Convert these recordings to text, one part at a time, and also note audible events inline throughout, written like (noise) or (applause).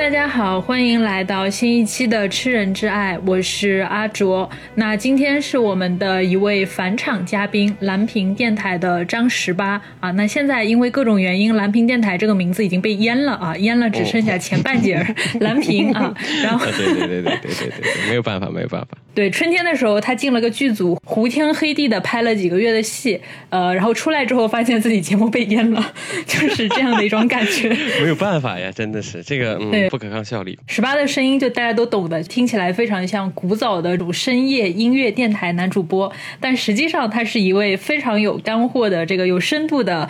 大家好，欢迎来到新一期的《吃人之爱》，我是阿卓。那今天是我们的一位返场嘉宾，蓝屏电台的张十八啊。那现在因为各种原因，蓝屏电台这个名字已经被淹了啊，(laughs) 淹了只剩下前半截儿蓝屏啊。(laughs) 然后，对对对对对对对，没有办法，没有办法。对，春天的时候他进了个剧组，胡天黑地的拍了几个月的戏，呃，然后出来之后发现自己节目被淹了，(laughs) 就是这样的一种感觉。(laughs) 没有办法呀，真的是这个。嗯，不可抗效力。十八的声音就大家都懂的，听起来非常像古早的种深夜音乐电台男主播，但实际上他是一位非常有干货的这个有深度的。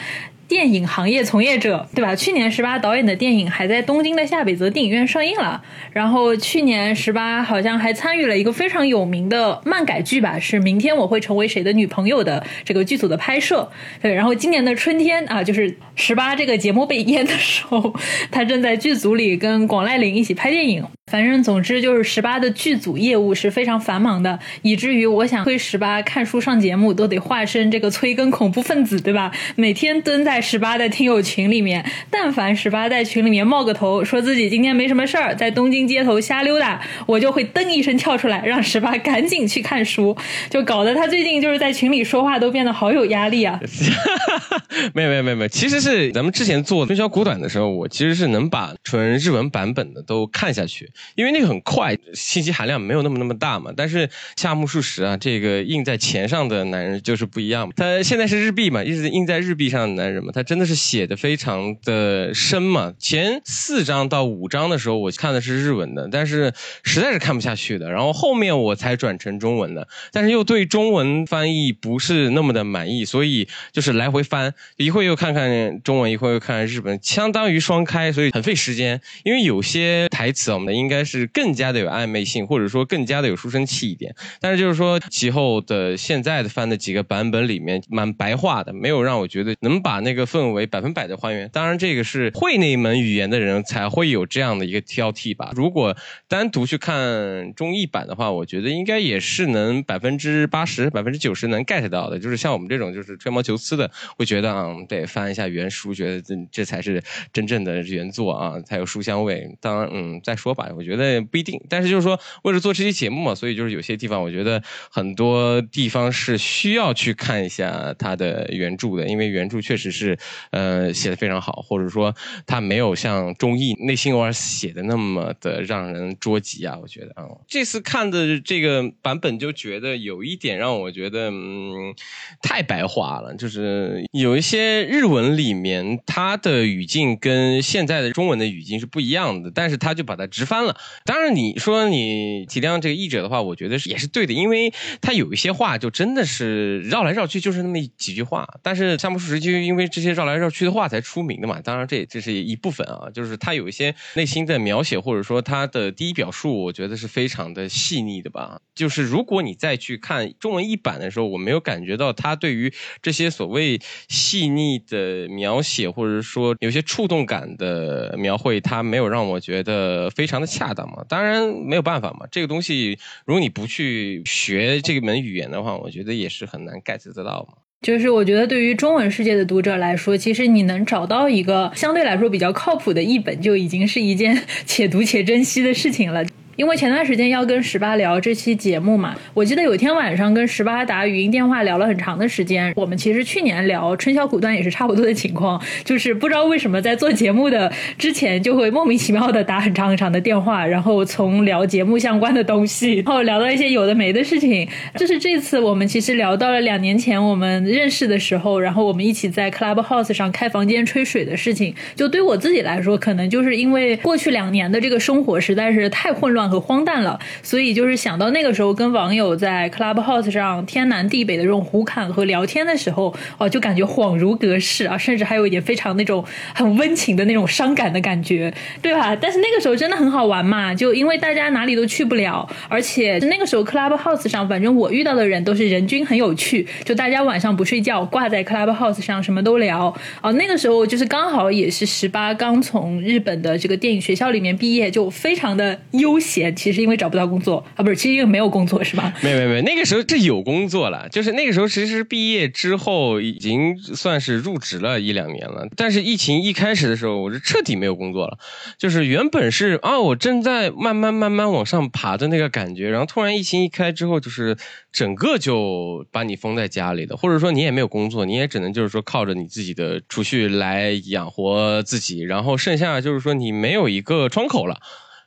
电影行业从业者，对吧？去年十八导演的电影还在东京的夏北泽电影院上映了。然后去年十八好像还参与了一个非常有名的漫改剧吧，是《明天我会成为谁的女朋友》的这个剧组的拍摄。对，然后今年的春天啊，就是十八这个节目被淹的时候，他正在剧组里跟广濑铃一起拍电影。反正总之就是十八的剧组业务是非常繁忙的，以至于我想催十八看书上节目都得化身这个催更恐怖分子，对吧？每天蹲在十八的听友群里面，但凡十八在群里面冒个头，说自己今天没什么事儿，在东京街头瞎溜达，我就会噔一声跳出来，让十八赶紧去看书，就搞得他最近就是在群里说话都变得好有压力啊！(laughs) 没有没有没有没有，其实是咱们之前做春宵苦短的时候，我其实是能把纯日文版本的都看下去。因为那个很快，信息含量没有那么那么大嘛。但是夏目漱石啊，这个印在钱上的男人就是不一样。他现在是日币嘛，一直印在日币上的男人嘛，他真的是写的非常的深嘛。前四章到五章的时候，我看的是日文的，但是实在是看不下去的。然后后面我才转成中文的，但是又对中文翻译不是那么的满意，所以就是来回翻，一会又看看中文，一会又看看日本，相当于双开，所以很费时间。因为有些台词我们的。应应该是更加的有暧昧性，或者说更加的有书生气一点。但是就是说，其后的现在的翻的几个版本里面，蛮白话的，没有让我觉得能把那个氛围百分百的还原。当然，这个是会那门语言的人才会有这样的一个挑剔吧。如果单独去看中译版的话，我觉得应该也是能百分之八十、百分之九十能 get 到的。就是像我们这种就是吹毛求疵的，会觉得啊，得翻一下原书，觉得这这才是真正的原作啊，才有书香味。当然，嗯，再说吧。我觉得不一定，但是就是说，为了做这期节目嘛，所以就是有些地方，我觉得很多地方是需要去看一下它的原著的，因为原著确实是，呃，写的非常好，或者说它没有像中译内心偶尔写的那么的让人捉急啊。我觉得啊，这次看的这个版本就觉得有一点让我觉得，嗯，太白话了，就是有一些日文里面它的语境跟现在的中文的语境是不一样的，但是他就把它直翻了。当然，你说你体谅这个译者的话，我觉得是也是对的，因为他有一些话就真的是绕来绕去，就是那么几句话。但是夏目漱石就因为这些绕来绕去的话才出名的嘛。当然，这这是一部分啊，就是他有一些内心的描写，或者说他的第一表述，我觉得是非常的细腻的吧。就是如果你再去看中文译版的时候，我没有感觉到他对于这些所谓细腻的描写，或者说有些触动感的描绘，他没有让我觉得非常的。恰当嘛，当然没有办法嘛。这个东西，如果你不去学这门语言的话，我觉得也是很难 get 得到嘛。就是我觉得，对于中文世界的读者来说，其实你能找到一个相对来说比较靠谱的译本，就已经是一件 (laughs) 且读且珍惜的事情了。因为前段时间要跟十八聊这期节目嘛，我记得有一天晚上跟十八打语音电话聊了很长的时间。我们其实去年聊春宵苦短也是差不多的情况，(laughs) 就是不知道为什么在做节目的之前就会莫名其妙的打很长很长的电话，然后从聊节目相关的东西，然后聊到一些有的没的事情。就是这次我们其实聊到了两年前我们认识的时候，然后我们一起在 Clubhouse 上开房间吹水的事情。就对我自己来说，可能就是因为过去两年的这个生活实在是太混乱。和荒诞了，所以就是想到那个时候跟网友在 Clubhouse 上天南地北的这种胡侃和聊天的时候，哦，就感觉恍如隔世啊，甚至还有一点非常那种很温情的那种伤感的感觉，对吧？但是那个时候真的很好玩嘛，就因为大家哪里都去不了，而且那个时候 Clubhouse 上，反正我遇到的人都是人均很有趣，就大家晚上不睡觉，挂在 Clubhouse 上什么都聊啊。那个时候就是刚好也是十八刚从日本的这个电影学校里面毕业，就非常的悠闲。闲，其实因为找不到工作啊，不是，其实因为没有工作是吧？没有没有没，那个时候这有工作了，就是那个时候其实毕业之后已经算是入职了一两年了，但是疫情一开始的时候，我是彻底没有工作了，就是原本是啊，我正在慢慢慢慢往上爬的那个感觉，然后突然疫情一开之后，就是整个就把你封在家里的，或者说你也没有工作，你也只能就是说靠着你自己的储蓄来养活自己，然后剩下就是说你没有一个窗口了。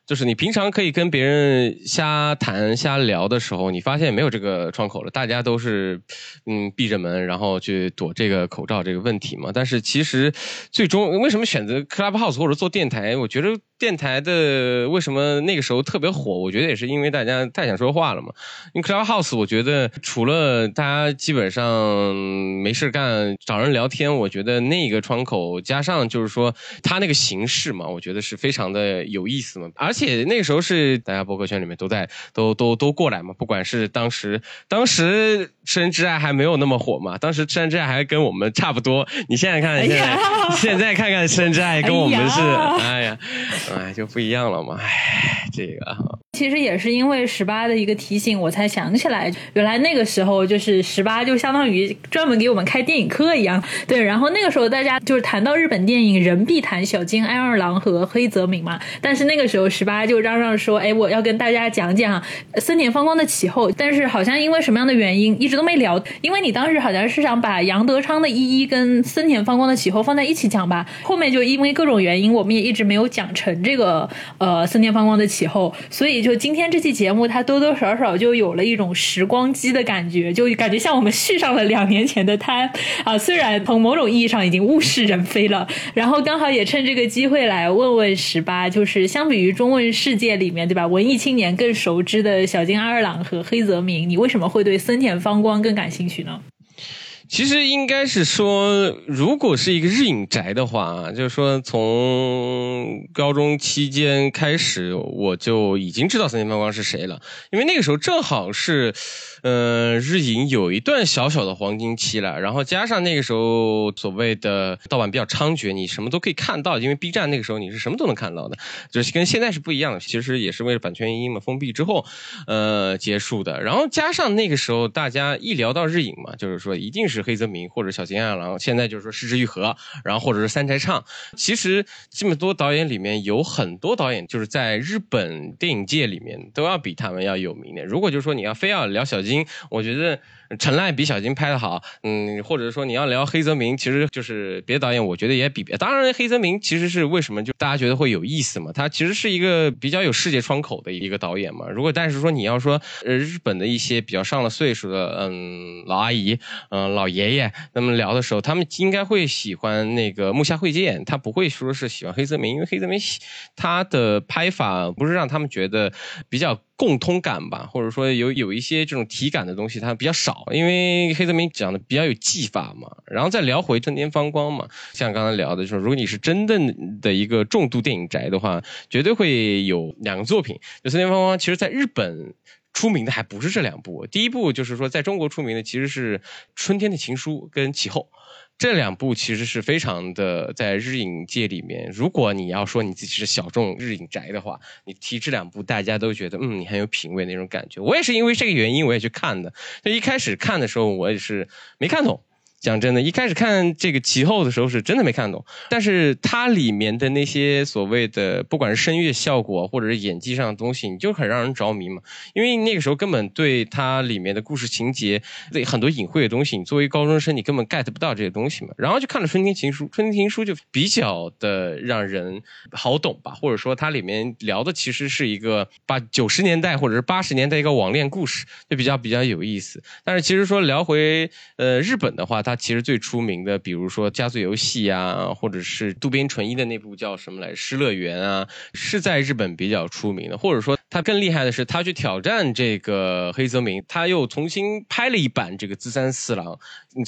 就是你平常可以跟别人瞎谈瞎聊的时候，你发现没有这个窗口了，大家都是嗯闭着门，然后去躲这个口罩这个问题嘛。但是其实最终为什么选择 Clubhouse 或者做电台？我觉得电台的为什么那个时候特别火？我觉得也是因为大家太想说话了嘛。因为 Clubhouse 我觉得除了大家基本上没事干找人聊天，我觉得那个窗口加上就是说它那个形式嘛，我觉得是非常的有意思嘛，而。且那个时候是大家博客圈里面都在都都都过来嘛，不管是当时当时痴人之爱还没有那么火嘛，当时痴人之爱还跟我们差不多。你现在看现在现在看看痴人之爱跟我们是哎呀哎哎就不一样了嘛，哎这个。其实也是因为十八的一个提醒，我才想起来，原来那个时候就是十八，就相当于专门给我们开电影课一样。对，然后那个时候大家就是谈到日本电影，人必谈小津安二郎和黑泽明嘛。但是那个时候十八就嚷嚷说：“哎，我要跟大家讲讲森田芳光的起后。”但是好像因为什么样的原因，一直都没聊。因为你当时好像是想把杨德昌的一一跟森田芳光的起后放在一起讲吧。后面就因为各种原因，我们也一直没有讲成这个呃森田芳光的起后，所以。就今天这期节目，它多多少少就有了一种时光机的感觉，就感觉像我们续上了两年前的摊啊。虽然从某种意义上已经物是人非了，然后刚好也趁这个机会来问问十八，就是相比于中文世界里面对吧，文艺青年更熟知的小津安二郎和黑泽明，你为什么会对森田芳光更感兴趣呢？其实应该是说，如果是一个日影宅的话，就是说从高中期间开始，我就已经知道三田芳光是谁了，因为那个时候正好是。嗯，日影有一段小小的黄金期了，然后加上那个时候所谓的盗版比较猖獗，你什么都可以看到，因为 B 站那个时候你是什么都能看到的，就是跟现在是不一样的。其实也是为了版权原因嘛，封闭之后，呃，结束的。然后加上那个时候大家一聊到日影嘛，就是说一定是黑泽明或者小津安二郎，现在就是说失之愈合，然后或者是三宅唱。其实这么多导演里面有很多导演就是在日本电影界里面都要比他们要有名的。如果就是说你要非要聊小津。我觉得陈赖比小金拍的好，嗯，或者说你要聊黑泽明，其实就是别的导演，我觉得也比别。当然，黑泽明其实是为什么就大家觉得会有意思嘛？他其实是一个比较有世界窗口的一个导演嘛。如果但是说你要说日本的一些比较上了岁数的嗯老阿姨嗯老爷爷，那么聊的时候，他们应该会喜欢那个木下惠介，他不会说是喜欢黑泽明，因为黑泽明他的拍法不是让他们觉得比较。共通感吧，或者说有有一些这种体感的东西，它比较少，因为黑泽明讲的比较有技法嘛。然后再聊回正天方光嘛，像刚才聊的，就是如果你是真正的一个重度电影宅的话，绝对会有两个作品。就春天芳光，其实在日本出名的还不是这两部，第一部就是说在中国出名的其实是《春天的情书》跟《其后》。这两部其实是非常的在日影界里面，如果你要说你自己是小众日影宅的话，你提这两部，大家都觉得嗯，你很有品味那种感觉。我也是因为这个原因，我也去看的。就一开始看的时候，我也是没看懂。讲真的，一开始看这个其后的时候是真的没看懂，但是它里面的那些所谓的不管是声乐效果或者是演技上的东西，你就很让人着迷嘛。因为那个时候根本对它里面的故事情节、对很多隐晦的东西，你作为高中生你根本 get 不到这些东西嘛。然后就看了《春天情书》，《春天情书》就比较的让人好懂吧，或者说它里面聊的其实是一个八九十年代或者是八十年代一个网恋故事，就比较比较有意思。但是其实说聊回呃日本的话，它其实最出名的，比如说《家族游戏》啊，或者是渡边淳一的那部叫什么来《失乐园》啊，是在日本比较出名的。或者说，他更厉害的是，他去挑战这个黑泽明，他又重新拍了一版这个《资三四郎》。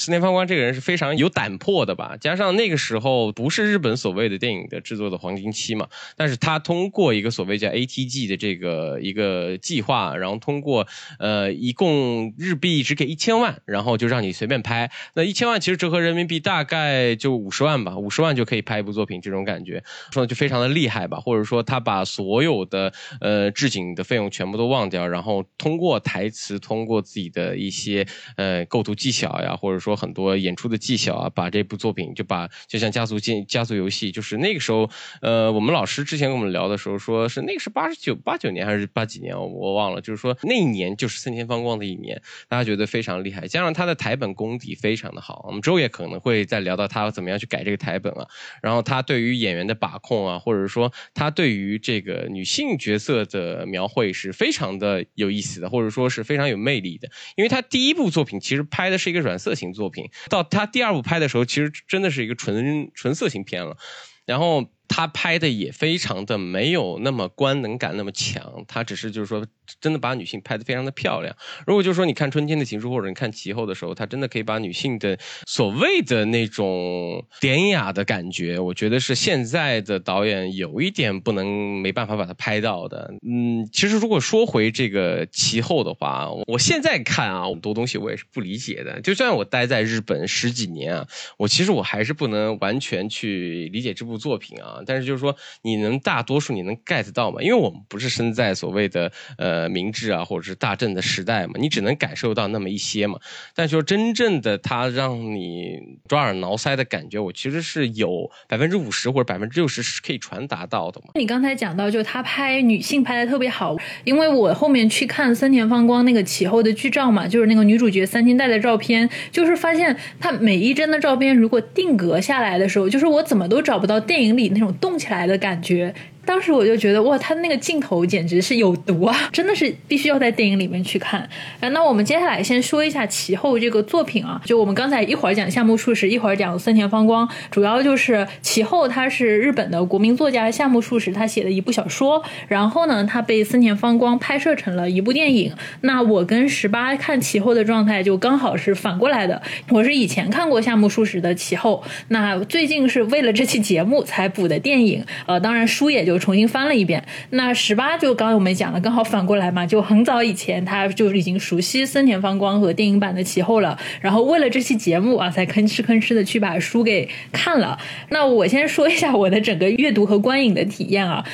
石田芳光这个人是非常有胆魄的吧？加上那个时候不是日本所谓的电影的制作的黄金期嘛，但是他通过一个所谓叫 ATG 的这个一个计划，然后通过呃一共日币只给一千万，然后就让你随便拍。那一千万其实折合人民币大概就五十万吧，五十万就可以拍一部作品，这种感觉说就非常的厉害吧？或者说他把所有的呃制景的费用全部都忘掉，然后通过台词，通过自己的一些呃构图技巧呀，或者说很多演出的技巧啊，把这部作品就把就像家族进家族游戏，就是那个时候，呃，我们老师之前跟我们聊的时候说是那个是八十九八九年还是八几年，我忘了，就是说那一年就是森田芳光的一年，大家觉得非常厉害，加上他的台本功底非常的好，我们之后也可能会再聊到他怎么样去改这个台本啊，然后他对于演员的把控啊，或者说他对于这个女性角色的描绘是非常的有意思的，或者说是非常有魅力的。因为他第一部作品其实拍的是一个软色情作品，到他第二部拍的时候，其实真的是一个纯纯色情片了。然后他拍的也非常的没有那么官能感那么强，他只是就是说。真的把女性拍得非常的漂亮。如果就是说你看《春天的情书》或者你看《其后》的时候，他真的可以把女性的所谓的那种典雅的感觉，我觉得是现在的导演有一点不能没办法把它拍到的。嗯，其实如果说回这个《其后》的话，我现在看啊，很多东西我也是不理解的。就算我待在日本十几年啊，我其实我还是不能完全去理解这部作品啊。但是就是说，你能大多数你能 get 到吗？因为我们不是身在所谓的呃。明治啊，或者是大正的时代嘛，你只能感受到那么一些嘛。但说真正的他让你抓耳挠腮的感觉，我其实是有百分之五十或者百分之六十是可以传达到的嘛。你刚才讲到，就他拍女性拍的特别好，因为我后面去看森田芳光那个起后的剧照嘛，就是那个女主角三金带的照片，就是发现她每一帧的照片如果定格下来的时候，就是我怎么都找不到电影里那种动起来的感觉。当时我就觉得哇，他那个镜头简直是有毒啊！(laughs) 真的是必须要在电影里面去看。啊，那我们接下来先说一下其后这个作品啊，就我们刚才一会儿讲夏目漱石，一会儿讲森田芳光，主要就是其后他是日本的国民作家夏目漱石他写的一部小说，然后呢，他被森田芳光拍摄成了一部电影。那我跟十八看其后的状态就刚好是反过来的，我是以前看过夏目漱石的其后，那最近是为了这期节目才补的电影，呃，当然书也就。重新翻了一遍，那十八就刚刚我们讲了，刚好反过来嘛，就很早以前他就已经熟悉森田芳光和电影版的其后了，然后为了这期节目啊，才吭哧吭哧的去把书给看了。那我先说一下我的整个阅读和观影的体验啊。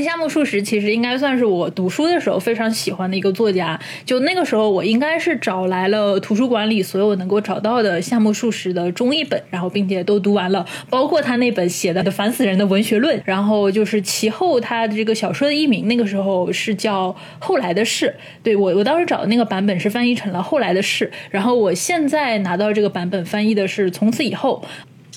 夏目漱石其实应该算是我读书的时候非常喜欢的一个作家。就那个时候，我应该是找来了图书馆里所有能够找到的夏目漱石的中译本，然后并且都读完了，包括他那本写的烦死人的文学论。然后就是其后他的这个小说的译名，那个时候是叫《后来的事》。对我，我当时找的那个版本是翻译成了《后来的事》，然后我现在拿到这个版本翻译的是《从此以后》。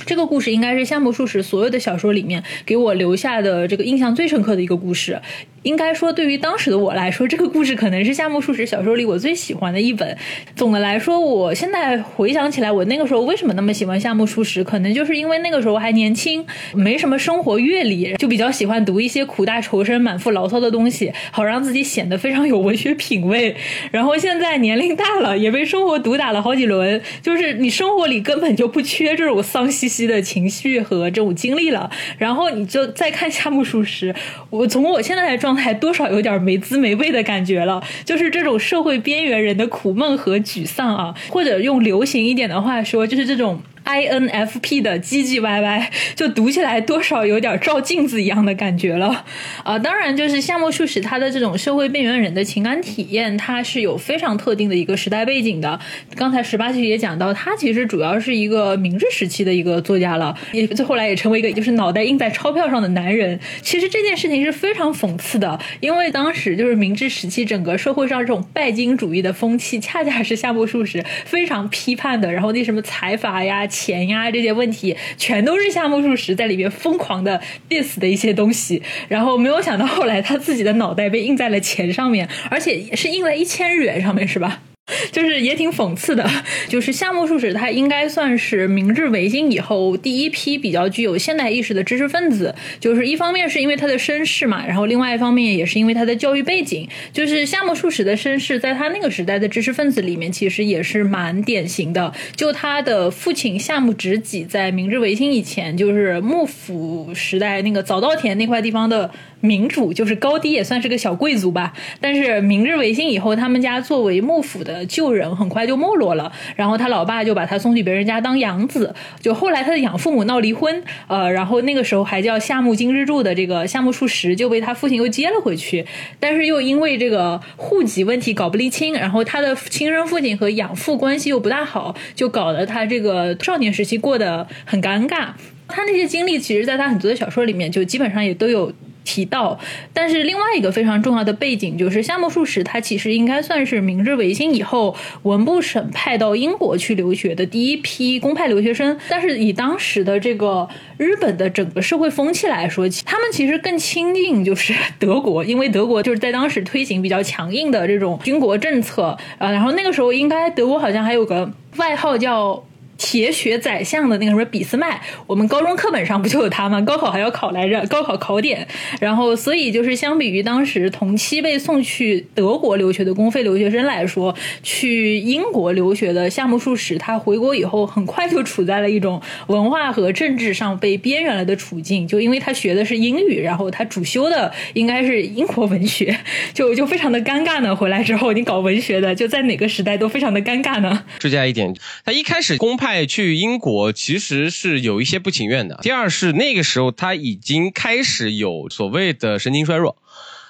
这个故事应该是夏目漱石所有的小说里面给我留下的这个印象最深刻的一个故事。应该说，对于当时的我来说，这个故事可能是夏目漱石小说里我最喜欢的一本。总的来说，我现在回想起来，我那个时候为什么那么喜欢夏目漱石，可能就是因为那个时候还年轻，没什么生活阅历，就比较喜欢读一些苦大仇深、满腹牢骚的东西，好让自己显得非常有文学品味。然后现在年龄大了，也被生活毒打了好几轮，就是你生活里根本就不缺这种丧兮兮的情绪和这种经历了。然后你就再看夏目漱石，我从我现在的状。还多少有点没滋没味的感觉了，就是这种社会边缘人的苦闷和沮丧啊，或者用流行一点的话说，就是这种。INFP 的唧唧歪歪，就读起来多少有点照镜子一样的感觉了啊！当然，就是夏目漱石他的这种社会边缘人的情感体验，他是有非常特定的一个时代背景的。刚才十八其实也讲到，他其实主要是一个明治时期的一个作家了，也最后来也成为一个就是脑袋印在钞票上的男人。其实这件事情是非常讽刺的，因为当时就是明治时期整个社会上这种拜金主义的风气，恰恰是夏目漱石非常批判的。然后那什么财阀呀。钱呀，这些问题全都是夏目漱石在里面疯狂的 diss 的一些东西，然后没有想到后来他自己的脑袋被印在了钱上面，而且是印在一千日元上面，是吧？(laughs) 就是也挺讽刺的，就是夏目漱石，他应该算是明治维新以后第一批比较具有现代意识的知识分子。就是一方面是因为他的身世嘛，然后另外一方面也是因为他的教育背景。就是夏目漱石的身世，在他那个时代的知识分子里面，其实也是蛮典型的。就他的父亲夏目直己，在明治维新以前，就是幕府时代那个早稻田那块地方的。民主就是高低也算是个小贵族吧，但是明治维新以后，他们家作为幕府的的旧人很快就没落了，然后他老爸就把他送去别人家当养子，就后来他的养父母闹离婚，呃，然后那个时候还叫夏目金之助的这个夏目漱石就被他父亲又接了回去，但是又因为这个户籍问题搞不离清，然后他的亲生父亲和养父关系又不大好，就搞得他这个少年时期过得很尴尬。他那些经历，其实在他很多的小说里面就基本上也都有。提到，但是另外一个非常重要的背景就是夏目漱石，他其实应该算是明治维新以后文部省派到英国去留学的第一批公派留学生。但是以当时的这个日本的整个社会风气来说，他们其实更亲近就是德国，因为德国就是在当时推行比较强硬的这种军国政策啊。然后那个时候应该德国好像还有个外号叫。(laughs) 铁血宰相的那个什么俾斯麦，我们高中课本上不就有他吗？高考还要考来着，高考考点。然后，所以就是相比于当时同期被送去德国留学的公费留学生来说，去英国留学的夏目漱石，他回国以后很快就处在了一种文化和政治上被边缘了的处境。就因为他学的是英语，然后他主修的应该是英国文学，(laughs) 就就非常的尴尬呢。回来之后，你搞文学的，就在哪个时代都非常的尴尬呢。(laughs) 追加一点，他一开始公派。派去英国其实是有一些不情愿的。第二是那个时候他已经开始有所谓的神经衰弱，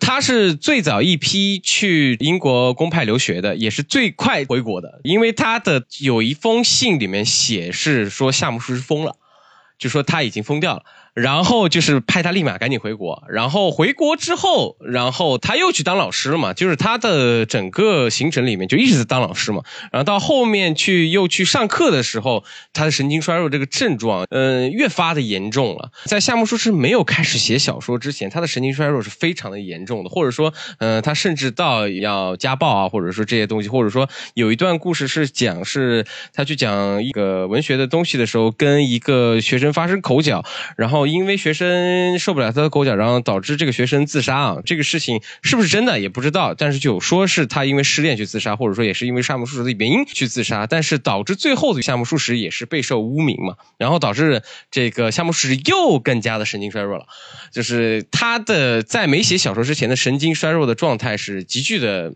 他是最早一批去英国公派留学的，也是最快回国的。因为他的有一封信里面写是说夏目漱石疯了，就说他已经疯掉了。然后就是派他立马赶紧回国，然后回国之后，然后他又去当老师了嘛，就是他的整个行程里面就一直在当老师嘛。然后到后面去又去上课的时候，他的神经衰弱这个症状，嗯，越发的严重了。在夏目漱石没有开始写小说之前，他的神经衰弱是非常的严重的，或者说，嗯，他甚至到要家暴啊，或者说这些东西，或者说有一段故事是讲是他去讲一个文学的东西的时候，跟一个学生发生口角，然后。因为学生受不了他的狗脚，然后导致这个学生自杀啊，这个事情是不是真的也不知道，但是就说是他因为失恋去自杀，或者说也是因为夏目漱石的原因去自杀，但是导致最后的夏目漱石也是备受污名嘛，然后导致这个夏目漱石又更加的神经衰弱了，就是他的在没写小说之前的神经衰弱的状态是急剧的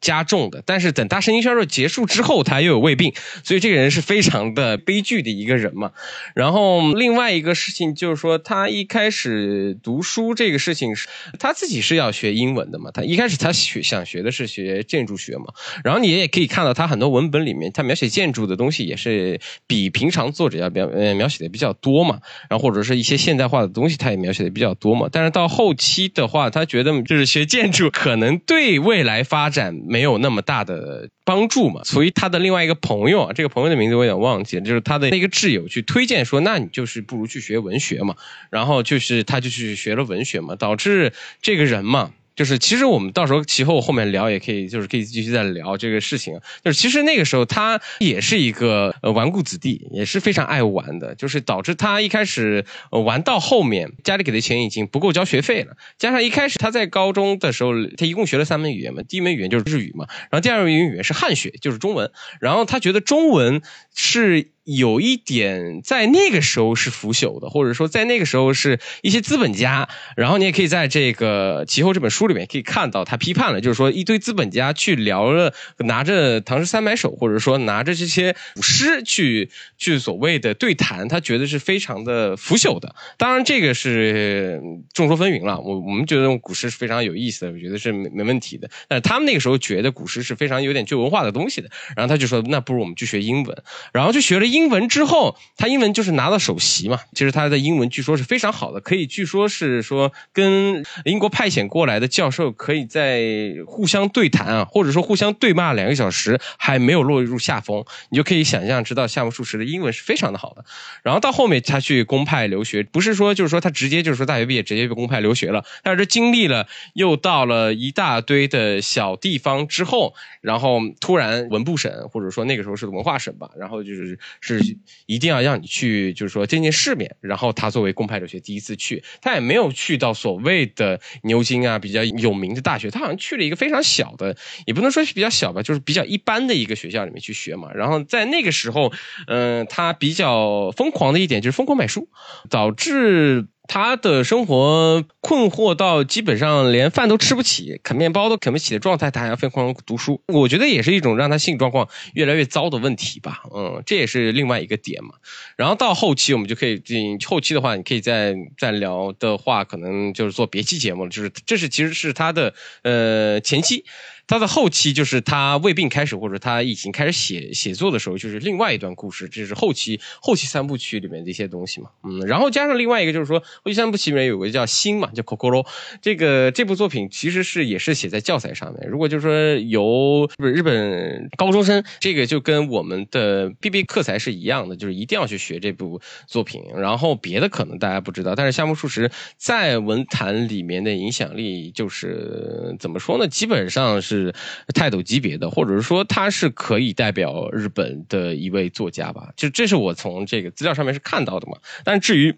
加重的，但是等他神经衰弱结束之后，他又有胃病，所以这个人是非常的悲剧的一个人嘛，然后另外一个事情就是说。他一开始读书这个事情是，他自己是要学英文的嘛？他一开始他学想学的是学建筑学嘛？然后你也可以看到他很多文本里面，他描写建筑的东西也是比平常作者要描呃描写的比较多嘛。然后或者是一些现代化的东西，他也描写的比较多嘛。但是到后期的话，他觉得就是学建筑可能对未来发展没有那么大的。帮助嘛，所以他的另外一个朋友啊，这个朋友的名字我有点忘记了，就是他的那个挚友去推荐说，那你就是不如去学文学嘛，然后就是他就去学了文学嘛，导致这个人嘛。就是其实我们到时候其后后面聊也可以，就是可以继续再聊这个事情。就是其实那个时候他也是一个呃纨绔子弟，也是非常爱玩的，就是导致他一开始玩到后面，家里给的钱已经不够交学费了，加上一开始他在高中的时候，他一共学了三门语言嘛，第一门语言就是日语嘛，然后第二门语言是汉学，就是中文，然后他觉得中文是。有一点在那个时候是腐朽的，或者说在那个时候是一些资本家，然后你也可以在这个其后这本书里面可以看到他批判了，就是说一堆资本家去聊了，拿着《唐诗三百首》或者说拿着这些古诗去去所谓的对谈，他觉得是非常的腐朽的。当然这个是众说纷纭了，我我们觉得用古诗是非常有意思的，我觉得是没没问题的。但是他们那个时候觉得古诗是非常有点旧文化的东西的，然后他就说那不如我们去学英文，然后就学了。英文之后，他英文就是拿到首席嘛。其实他的英文据说是非常好的，可以据说是说跟英国派遣过来的教授可以在互相对谈啊，或者说互相对骂两个小时，还没有落入下风。你就可以想象知道夏目漱石的英文是非常的好的。然后到后面他去公派留学，不是说就是说他直接就是说大学毕业直接被公派留学了，但是经历了又到了一大堆的小地方之后，然后突然文部省或者说那个时候是文化省吧，然后就是。是一定要让你去，就是说见见世面。然后他作为公派留学第一次去，他也没有去到所谓的牛津啊比较有名的大学，他好像去了一个非常小的，也不能说是比较小吧，就是比较一般的一个学校里面去学嘛。然后在那个时候，嗯，他比较疯狂的一点就是疯狂买书，导致。他的生活困惑到基本上连饭都吃不起，啃面包都啃不起的状态，他还要疯狂读书。我觉得也是一种让他性状况越来越糟的问题吧。嗯，这也是另外一个点嘛。然后到后期我们就可以进后期的话，你可以再再聊的话，可能就是做别期节目了。就是这是其实是他的呃前期。他的后期就是他胃病开始，或者他已经开始写写作的时候，就是另外一段故事，这是后期后期三部曲里面的一些东西嘛。嗯，然后加上另外一个就是说，后期三部曲里面有个叫心嘛，叫 Kokoro，这个这部作品其实是也是写在教材上面。如果就是说由不是日本高中生，这个就跟我们的 B B 课材是一样的，就是一定要去学这部作品。然后别的可能大家不知道，但是夏目漱石在文坛里面的影响力就是怎么说呢？基本上是。是泰斗级别的，或者是说他是可以代表日本的一位作家吧？就这是我从这个资料上面是看到的嘛。但至于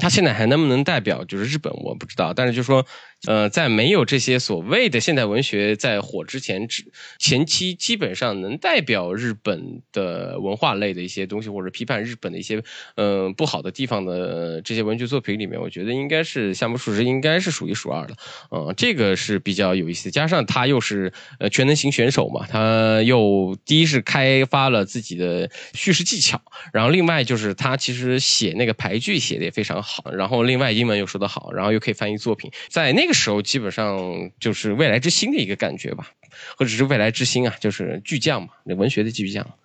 他现在还能不能代表就是日本，我不知道。但是就说。呃，在没有这些所谓的现代文学在火之前，前期基本上能代表日本的文化类的一些东西，或者批判日本的一些嗯不好的地方的这些文学作品里面，我觉得应该是夏目漱石应该是数一数二的。嗯，这个是比较有意思，加上他又是呃全能型选手嘛，他又第一是开发了自己的叙事技巧，然后另外就是他其实写那个排句写的也非常好，然后另外英文又说得好，然后又可以翻译作品，在那个。时候基本上就是未来之星的一个感觉吧，或者是未来之星啊，就是巨匠嘛，那文学的巨匠。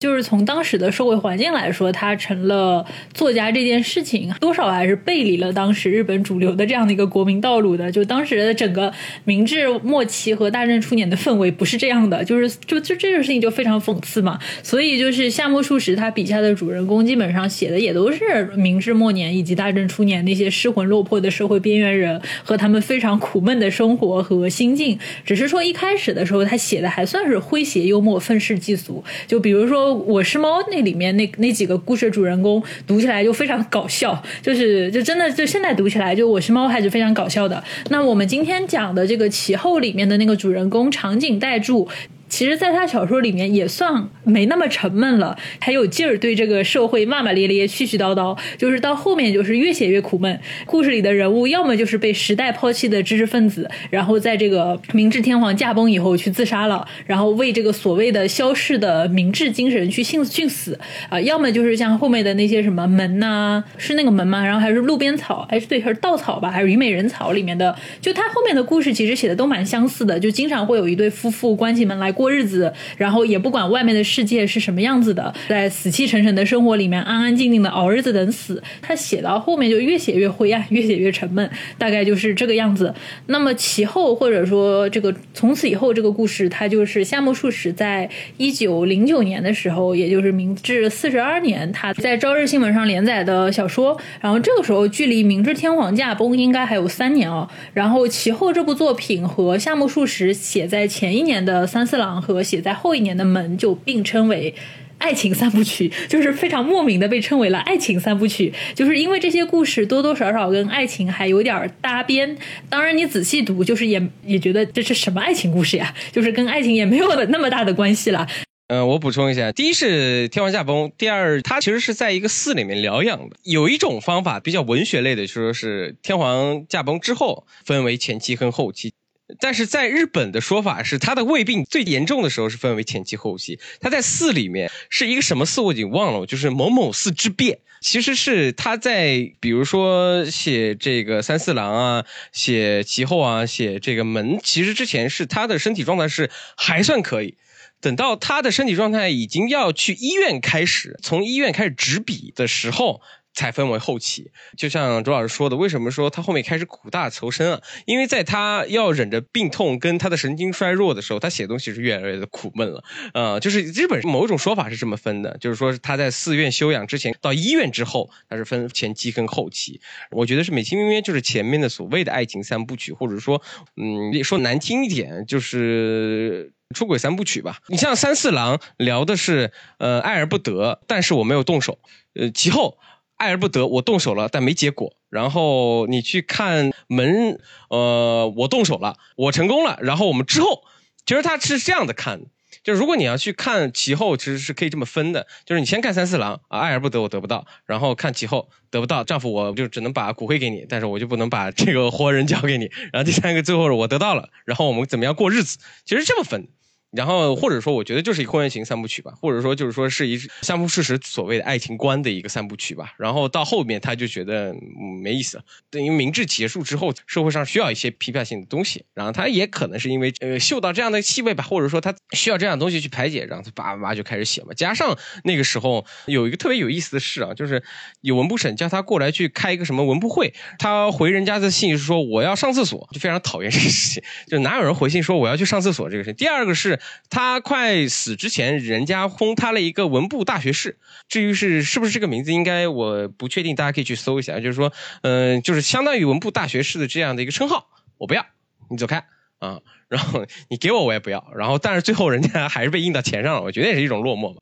就是从当时的社会环境来说，他成了作家这件事情，多少还是背离了当时日本主流的这样的一个国民道路的。就当时的整个明治末期和大正初年的氛围不是这样的，就是就就这个事情就非常讽刺嘛。所以就是夏目漱石他笔下的主人公，基本上写的也都是明治末年以及大正初年那些失魂落魄的社会边缘人和他们非常苦闷的生活和心境。只是说一开始的时候，他写的还算是诙谐幽默、愤世嫉俗。就比如说。我是猫那里面那那几个故事主人公读起来就非常搞笑，就是就真的就现在读起来就我是猫还是非常搞笑的。那我们今天讲的这个其后里面的那个主人公场景代助。其实，在他小说里面也算没那么沉闷了，还有劲儿对这个社会骂骂咧咧、絮絮叨叨。就是到后面，就是越写越苦闷。故事里的人物要么就是被时代抛弃的知识分子，然后在这个明治天皇驾崩以后去自杀了，然后为这个所谓的消逝的明治精神去殉殉死啊；要么就是像后面的那些什么门呐，是那个门吗？然后还是路边草，还是对，还是稻草吧，还是虞美人草里面的。就他后面的故事其实写的都蛮相似的，就经常会有一对夫妇关起门来过。日子，然后也不管外面的世界是什么样子的，在死气沉沉的生活里面安安静静的熬日子等死。他写到后面就越写越灰暗，越写越沉闷，大概就是这个样子。那么其后或者说这个从此以后这个故事，它就是夏目漱石在一九零九年的时候，也就是明治四十二年，他在朝日新闻上连载的小说。然后这个时候距离明治天皇驾崩应该还有三年哦。然后其后这部作品和夏目漱石写在前一年的三四郎。和写在后一年的门就并称为爱情三部曲，就是非常莫名的被称为了爱情三部曲，就是因为这些故事多多少少跟爱情还有点搭边。当然，你仔细读，就是也也觉得这是什么爱情故事呀？就是跟爱情也没有那么大的关系了。嗯，我补充一下，第一是天皇驾崩，第二它其实是在一个寺里面疗养的。有一种方法比较文学类的，就说是天皇驾崩之后分为前期跟后期。但是在日本的说法是，他的胃病最严重的时候是分为前期后期。他在寺里面是一个什么寺，我已经忘了，就是某某寺之变。其实是他在，比如说写这个三四郎啊，写其后啊，写这个门，其实之前是他的身体状态是还算可以。等到他的身体状态已经要去医院开始，从医院开始执笔的时候。才分为后期，就像周老师说的，为什么说他后面开始苦大仇深啊？因为在他要忍着病痛跟他的神经衰弱的时候，他写东西是越来越的苦闷了。呃，就是日本某种说法是这么分的，就是说他在寺院休养之前到医院之后，他是分前期跟后期。我觉得是美其名曰就是前面的所谓的爱情三部曲，或者说，嗯，说难听一点就是出轨三部曲吧。你像三四郎聊的是呃爱而不得，但是我没有动手，呃其后。爱而不得，我动手了，但没结果。然后你去看门，呃，我动手了，我成功了。然后我们之后，其实他是这样的看，就如果你要去看其后，其实是可以这么分的，就是你先看三四郎啊，爱而不得，我得不到，然后看其后得不到，丈夫我就只能把骨灰给你，但是我就不能把这个活人交给你，然后第三个最后我得到了，然后我们怎么样过日子，其实这么分。然后或者说，我觉得就是一个婚外情三部曲吧，或者说就是说是一相夫事实所谓的爱情观的一个三部曲吧。然后到后面他就觉得没意思了，等于明治结束之后，社会上需要一些批判性的东西，然后他也可能是因为呃嗅到这样的气味吧，或者说他需要这样的东西去排解，然后他叭叭就开始写嘛。加上那个时候有一个特别有意思的事啊，就是有文部省叫他过来去开一个什么文部会，他回人家的信是说我要上厕所，就非常讨厌这个事情，就哪有人回信说我要去上厕所这个事情。第二个是。他快死之前，人家封他了一个文部大学士。至于是是不是这个名字，应该我不确定，大家可以去搜一下。就是说，嗯，就是相当于文部大学士的这样的一个称号，我不要，你走开啊。然后你给我，我也不要。然后，但是最后人家还是被印到钱上了，我觉得也是一种落寞。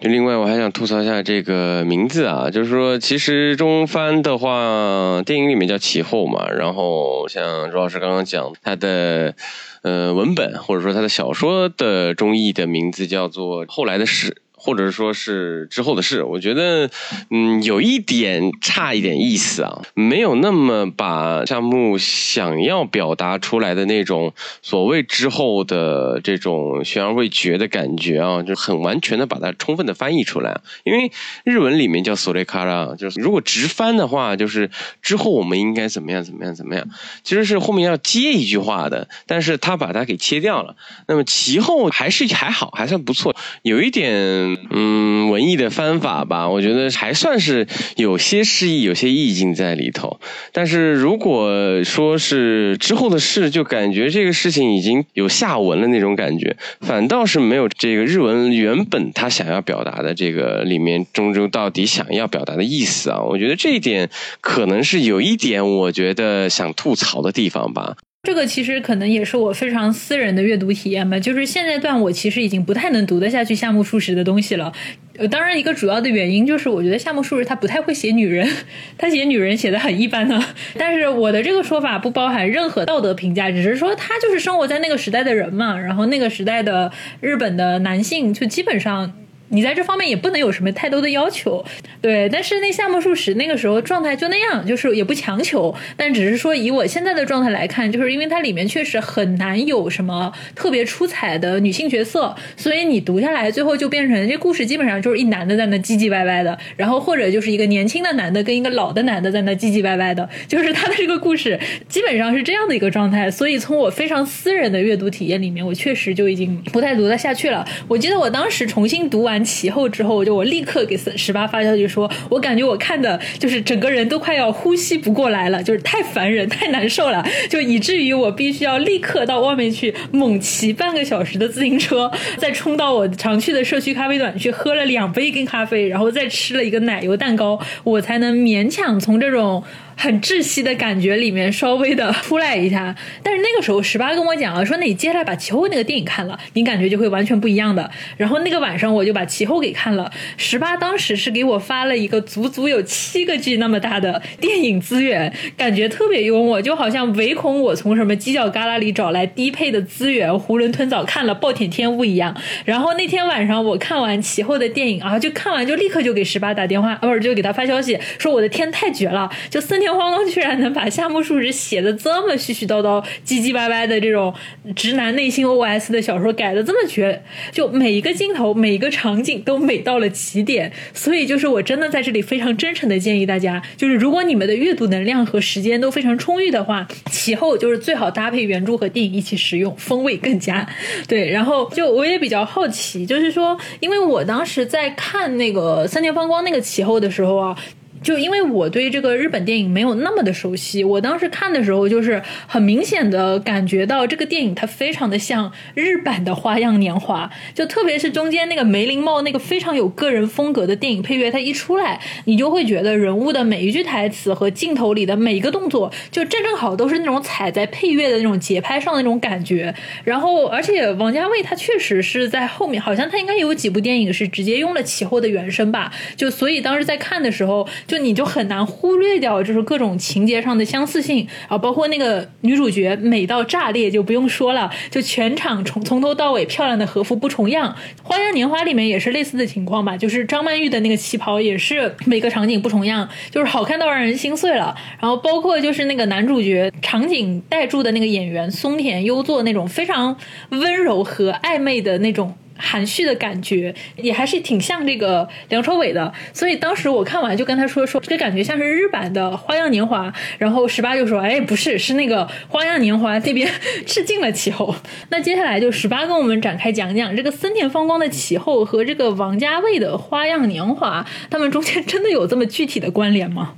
另外，我还想吐槽一下这个名字啊，就是说，其实中翻的话，电影里面叫其后嘛。然后像周老师刚刚讲，他的。呃，文本或者说他的小说的中译的名字叫做《后来的事》。或者说是之后的事，我觉得，嗯，有一点差一点意思啊，没有那么把夏目想要表达出来的那种所谓之后的这种悬而未决的感觉啊，就很完全的把它充分的翻译出来。因为日文里面叫索雷卡拉，就是如果直翻的话，就是之后我们应该怎么样怎么样怎么样，其实是后面要接一句话的，但是他把它给切掉了。那么其后还是还好，还算不错，有一点。嗯，文艺的方法吧，我觉得还算是有些诗意，有些意境在里头。但是如果说是之后的事，就感觉这个事情已经有下文了那种感觉，反倒是没有这个日文原本他想要表达的这个里面中中到底想要表达的意思啊。我觉得这一点可能是有一点我觉得想吐槽的地方吧。这个其实可能也是我非常私人的阅读体验吧，就是现在段我其实已经不太能读得下去夏目漱石的东西了。呃，当然一个主要的原因就是我觉得夏目漱石他不太会写女人，(laughs) 他写女人写的很一般呢。但是我的这个说法不包含任何道德评价，只是说他就是生活在那个时代的人嘛。然后那个时代的日本的男性就基本上。你在这方面也不能有什么太多的要求，对。但是那夏目漱石那个时候状态就那样，就是也不强求，但只是说以我现在的状态来看，就是因为它里面确实很难有什么特别出彩的女性角色，所以你读下来最后就变成这故事基本上就是一男的在那唧唧歪歪的，然后或者就是一个年轻的男的跟一个老的男的在那唧唧歪歪的，就是他的这个故事基本上是这样的一个状态。所以从我非常私人的阅读体验里面，我确实就已经不太读得下去了。我记得我当时重新读完。其后之后，我就我立刻给十八发消息说，我感觉我看的就是整个人都快要呼吸不过来了，就是太烦人、太难受了，就以至于我必须要立刻到外面去猛骑半个小时的自行车，再冲到我常去的社区咖啡馆去喝了两杯跟咖啡，然后再吃了一个奶油蛋糕，我才能勉强从这种。很窒息的感觉里面稍微的出来一下，但是那个时候十八跟我讲了，说那你接下来把其后那个电影看了，你感觉就会完全不一样的。然后那个晚上我就把其后给看了，十八当时是给我发了一个足足有七个 G 那么大的电影资源，感觉特别幽默，就好像唯恐我从什么犄角旮旯里找来低配的资源，囫囵吞枣看了暴殄天物一样。然后那天晚上我看完其后的电影啊，就看完就立刻就给十八打电话啊，不是就给他发消息说我的天太绝了，就三天田。荒刚居然能把夏目漱石写的这么絮絮叨叨、唧唧歪歪的这种直男内心 OS 的小说改的这么绝，就每一个镜头、每一个场景都美到了极点。所以，就是我真的在这里非常真诚的建议大家，就是如果你们的阅读能量和时间都非常充裕的话，其后就是最好搭配原著和电影一起使用，风味更佳。对，然后就我也比较好奇，就是说，因为我当时在看那个三田芳光那个其后的时候啊。就因为我对这个日本电影没有那么的熟悉，我当时看的时候就是很明显的感觉到这个电影它非常的像日版的《花样年华》，就特别是中间那个梅林茂那个非常有个人风格的电影配乐，它一出来，你就会觉得人物的每一句台词和镜头里的每一个动作，就正正好都是那种踩在配乐的那种节拍上的那种感觉。然后，而且王家卫他确实是在后面，好像他应该有几部电影是直接用了其后的原声吧，就所以当时在看的时候。就你就很难忽略掉，就是各种情节上的相似性啊，包括那个女主角美到炸裂就不用说了，就全场从从头到尾漂亮的和服不重样。花样年华里面也是类似的情况吧，就是张曼玉的那个旗袍也是每个场景不重样，就是好看到让人心碎了。然后包括就是那个男主角场景带住的那个演员松田优作那种非常温柔和暧昧的那种。含蓄的感觉也还是挺像这个梁朝伟的，所以当时我看完就跟他说说，这个感觉像是日版的《花样年华》，然后十八就说，哎，不是，是那个《花样年华》这边致敬了其后。那接下来就十八跟我们展开讲讲这个森田芳光的其后和这个王家卫的《花样年华》，他们中间真的有这么具体的关联吗？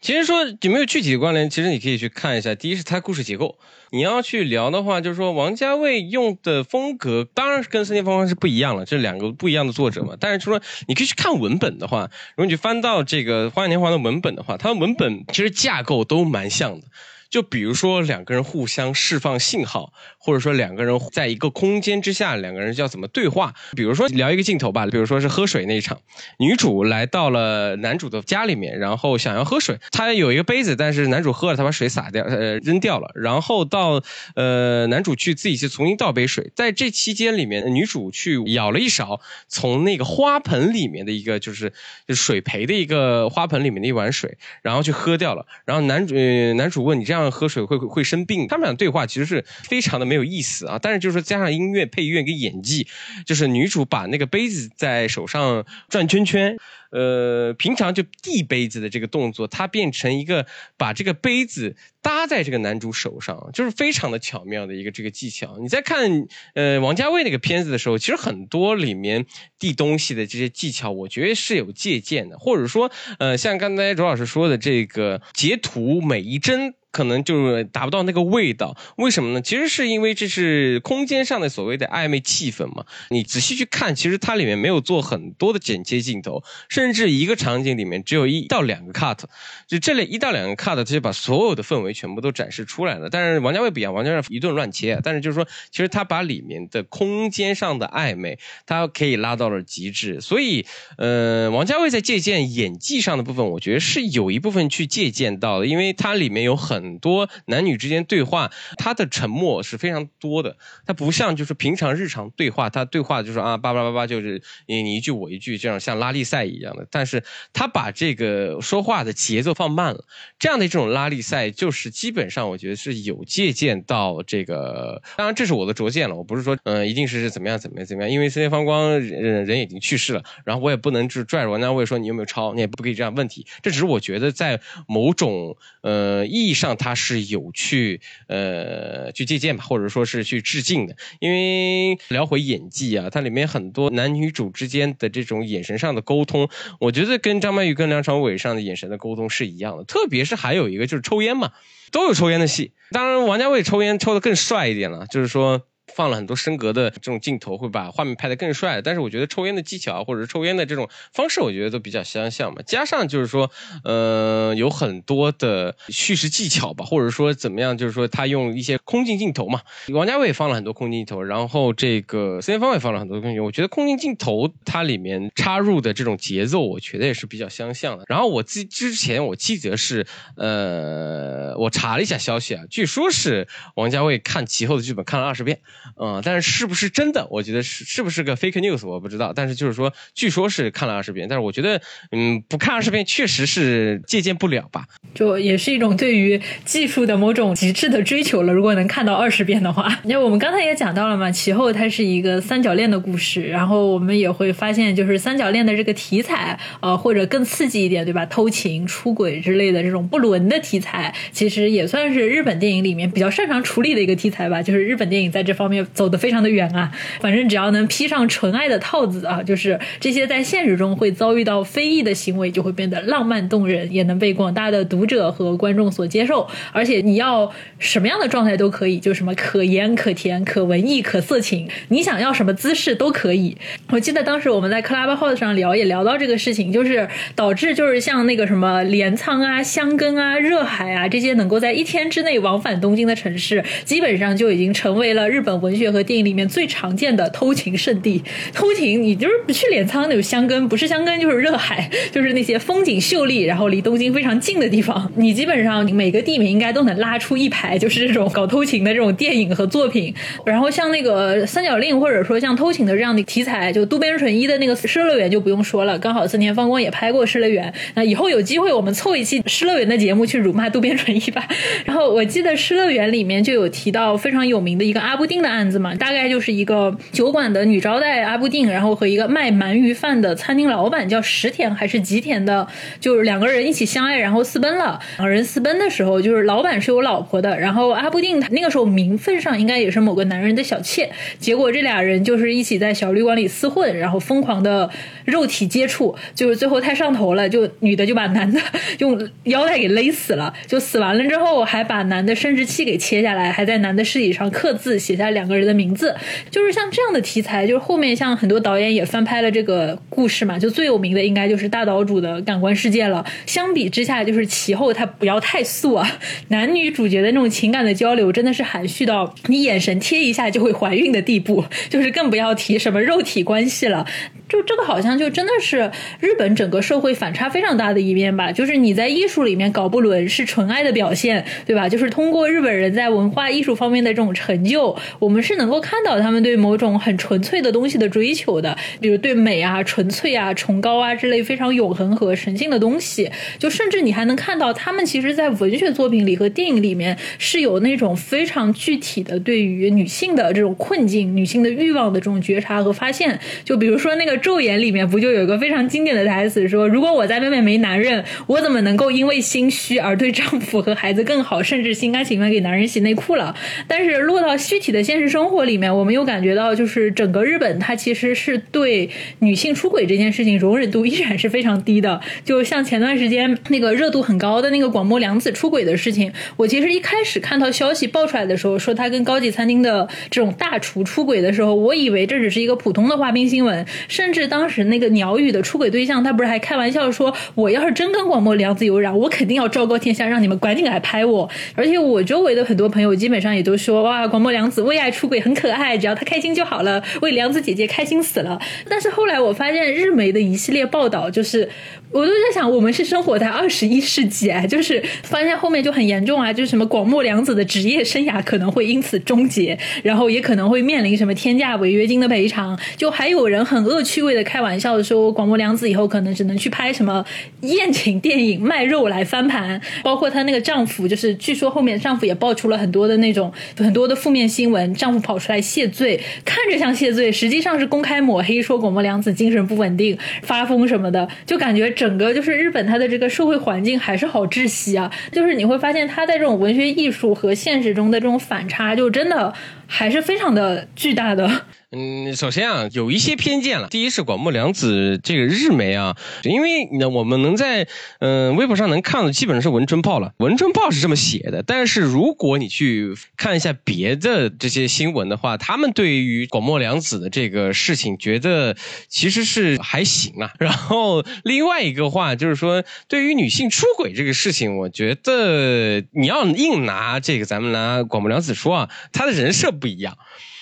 其实说有没有具体的关联，其实你可以去看一下。第一是它故事结构，你要去聊的话，就是说王家卫用的风格，当然是跟森田芳光是不一样了，这两个不一样的作者嘛。但是说你可以去看文本的话，如果你翻到这个《花样年华》的文本的话，它的文本其实架构都蛮像的。就比如说两个人互相释放信号，或者说两个人在一个空间之下，两个人要怎么对话？比如说聊一个镜头吧，比如说是喝水那一场，女主来到了男主的家里面，然后想要喝水，她有一个杯子，但是男主喝了，他把水洒掉，呃，扔掉了。然后到呃男主去自己去重新倒杯水，在这期间里面，女主去舀了一勺从那个花盆里面的一个就是水培的一个花盆里面的一碗水，然后去喝掉了。然后男主男主问你这样。喝水会会生病，他们俩对话其实是非常的没有意思啊。但是就是加上音乐配乐跟演技，就是女主把那个杯子在手上转圈圈。呃，平常就递杯子的这个动作，它变成一个把这个杯子搭在这个男主手上，就是非常的巧妙的一个这个技巧。你在看呃王家卫那个片子的时候，其实很多里面递东西的这些技巧，我觉得是有借鉴的，或者说呃像刚才周老师说的这个截图每一帧。可能就达不到那个味道，为什么呢？其实是因为这是空间上的所谓的暧昧气氛嘛。你仔细去看，其实它里面没有做很多的剪接镜头，甚至一个场景里面只有一到两个 cut，就这类一到两个 cut，它就把所有的氛围全部都展示出来了。但是王家卫不一样，王家卫一顿乱切，但是就是说，其实他把里面的空间上的暧昧，他可以拉到了极致。所以，呃，王家卫在借鉴演技上的部分，我觉得是有一部分去借鉴到的，因为它里面有很。很多男女之间对话，他的沉默是非常多的。他不像就是平常日常对话，他对话就是啊叭叭叭叭，就是你你一句我一句，这样像拉力赛一样的。但是他把这个说话的节奏放慢了，这样的这种拉力赛，就是基本上我觉得是有借鉴到这个。当然这是我的拙见了，我不是说嗯一定是怎么样怎么样怎么样，因为森田芳光人人已经去世了，然后我也不能就拽着王家卫说你有没有抄，你也不可以这样问题。这只是我觉得在某种呃意义上。他是有去呃去借鉴吧，或者说是去致敬的。因为聊回演技啊，它里面很多男女主之间的这种眼神上的沟通，我觉得跟张曼玉跟梁朝伟上的眼神的沟通是一样的。特别是还有一个就是抽烟嘛，都有抽烟的戏。当然，王家卫抽烟抽的更帅一点了，就是说。放了很多升格的这种镜头，会把画面拍得更帅。但是我觉得抽烟的技巧或者是抽烟的这种方式，我觉得都比较相像嘛。加上就是说，呃，有很多的叙事技巧吧，或者说怎么样，就是说他用一些空镜镜头嘛。王家卫放了很多空镜头，然后这个孙芳也放了很多空镜。我觉得空镜镜头它里面插入的这种节奏，我觉得也是比较相像的。然后我之之前我记得是，呃，我查了一下消息啊，据说是王家卫看其后的剧本看了二十遍。嗯，但是是不是真的？我觉得是是不是个 fake news，我不知道。但是就是说，据说是看了二十遍，但是我觉得，嗯，不看二十遍确实是借鉴不了吧。就也是一种对于技术的某种极致的追求了。如果能看到二十遍的话，(laughs) 因为我们刚才也讲到了嘛，其后它是一个三角恋的故事，然后我们也会发现，就是三角恋的这个题材，呃，或者更刺激一点，对吧？偷情、出轨之类的这种不伦的题材，其实也算是日本电影里面比较擅长处理的一个题材吧。就是日本电影在这方面走得非常的远啊。反正只要能披上纯爱的套子啊，就是这些在现实中会遭遇到非议的行为，就会变得浪漫动人，也能被广大的读。读者和观众所接受，而且你要什么样的状态都可以，就什么可盐可甜可文艺可色情，你想要什么姿势都可以。我记得当时我们在 Clubhouse 上聊，也聊到这个事情，就是导致就是像那个什么镰仓啊、香根啊、热海啊这些能够在一天之内往返东京的城市，基本上就已经成为了日本文学和电影里面最常见的偷情圣地。(laughs) 偷情，你就是不去镰仓那种香根，不是香根就是热海，(laughs) 就是那些风景秀丽，然后离东京非常近的地方。(laughs) 你基本上每个地名应该都能拉出一排，就是这种搞偷情的这种电影和作品。然后像那个三角令，或者说像偷情的这样的题材，就渡边淳一的那个《失乐园》就不用说了，刚好森田芳光也拍过《失乐园》。那以后有机会我们凑一期《失乐园》的节目去辱骂渡边淳一吧。然后我记得《失乐园》里面就有提到非常有名的一个阿布丁的案子嘛，大概就是一个酒馆的女招待阿布定，然后和一个卖鳗鱼饭的餐厅老板叫石田还是吉田的，就是两个人一起相爱，然后私奔了。两个人私奔的时候，就是老板是有老婆的，然后阿布定他那个时候名分上应该也是某个男人的小妾，结果这俩人就是一起在小旅馆里厮混，然后疯狂的肉体接触，就是最后太上头了，就女的就把男的用腰带给勒死了，就死完了之后还把男的生殖器给切下来，还在男的尸体上刻字写下两两个人的名字，就是像这样的题材，就是后面像很多导演也翻拍了这个故事嘛，就最有名的应该就是大岛主的感官世界了。相比之下，就是其后他不要太素啊，(laughs) 男女主角的那种情感的交流真的是含蓄到你眼神贴一下就会怀孕的地步，就是更不要提什么肉体关系了。就这个好像就真的是日本整个社会反差非常大的一面吧，就是你在艺术里面搞不伦是纯爱的表现，对吧？就是通过日本人在文化艺术方面的这种成就，我我们是能够看到他们对某种很纯粹的东西的追求的，比如对美啊、纯粹啊、崇高啊之类非常永恒和神性的东西。就甚至你还能看到他们其实，在文学作品里和电影里面是有那种非常具体的对于女性的这种困境、女性的欲望的这种觉察和发现。就比如说那个。昼颜里面不就有一个非常经典的台词，说如果我在外面没男人，我怎么能够因为心虚而对丈夫和孩子更好，甚至心甘情愿给男人洗内裤了？但是落到具体的现实生活里面，我们又感觉到，就是整个日本它其实是对女性出轨这件事情容忍度依然是非常低的。就像前段时间那个热度很高的那个广播良子出轨的事情，我其实一开始看到消息爆出来的时候，说他跟高级餐厅的这种大厨出轨的时候，我以为这只是一个普通的花边新闻，甚至当时那个鸟语的出轨对象，他不是还开玩笑说：“我要是真跟广播良子有染，我肯定要昭告天下，让你们赶紧来拍我。”而且我周围的很多朋友基本上也都说：“哇，广播良子为爱出轨很可爱，只要他开心就好了，为梁子姐姐开心死了。”但是后来我发现日媒的一系列报道，就是我都在想，我们是生活在二十一世纪啊，就是发现后面就很严重啊，就是什么广末凉子的职业生涯可能会因此终结，然后也可能会面临什么天价违约金的赔偿，就还有人很恶趣。味的开玩笑说，广末凉子以后可能只能去拍什么艳情电影卖肉来翻盘，包括她那个丈夫，就是据说后面丈夫也爆出了很多的那种很多的负面新闻，丈夫跑出来谢罪，看着像谢罪，实际上是公开抹黑，说广末凉子精神不稳定、发疯什么的，就感觉整个就是日本它的这个社会环境还是好窒息啊，就是你会发现他在这种文学艺术和现实中的这种反差，就真的还是非常的巨大的。嗯，首先啊，有一些偏见了。第一是广末凉子这个日媒啊，因为呢，我们能在嗯微博上能看的基本上是文春炮了。文春炮是这么写的，但是如果你去看一下别的这些新闻的话，他们对于广末凉子的这个事情觉得其实是还行啊。然后另外一个话就是说，对于女性出轨这个事情，我觉得你要硬拿这个咱们拿广末凉子说啊，她的人设不一样。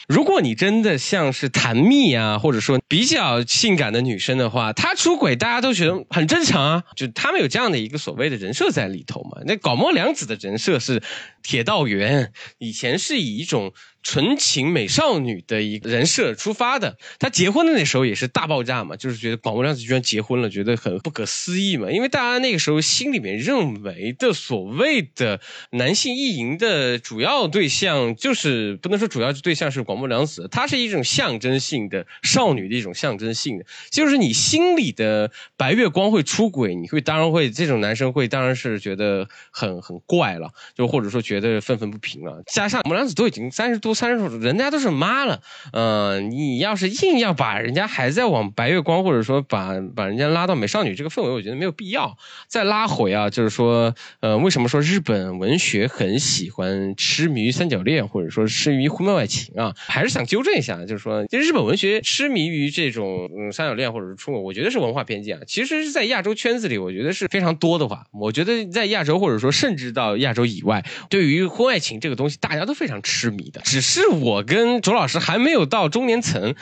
如果你真的像是谭蜜啊，或者说比较性感的女生的话，她出轨大家都觉得很正常啊，就他们有这样的一个所谓的人设在里头嘛。那搞末凉子的人设是铁道员，以前是以一种。纯情美少女的一个人设出发的，她结婚的那时候也是大爆炸嘛，就是觉得广播量子居然结婚了，觉得很不可思议嘛。因为大家那个时候心里面认为的所谓的男性意淫的主要对象，就是不能说主要对象是广播凉子，它是一种象征性的少女的一种象征性的，就是你心里的白月光会出轨，你会当然会这种男生会当然是觉得很很怪了，就或者说觉得愤愤不平了。加上广播凉子都已经三十多。都三十人家都是妈了，嗯，你要是硬要把人家还在往白月光，或者说把把人家拉到美少女这个氛围，我觉得没有必要。再拉回啊，就是说，呃，为什么说日本文学很喜欢痴迷于三角恋，或者说痴迷于婚外情啊？还是想纠正一下，就是说，其实日本文学痴迷于这种嗯三角恋或者是出轨，我觉得是文化偏见啊。其实在亚洲圈子里，我觉得是非常多的话。我觉得在亚洲或者说甚至到亚洲以外，对于婚外情这个东西，大家都非常痴迷的。只是我跟卓老师还没有到中年层，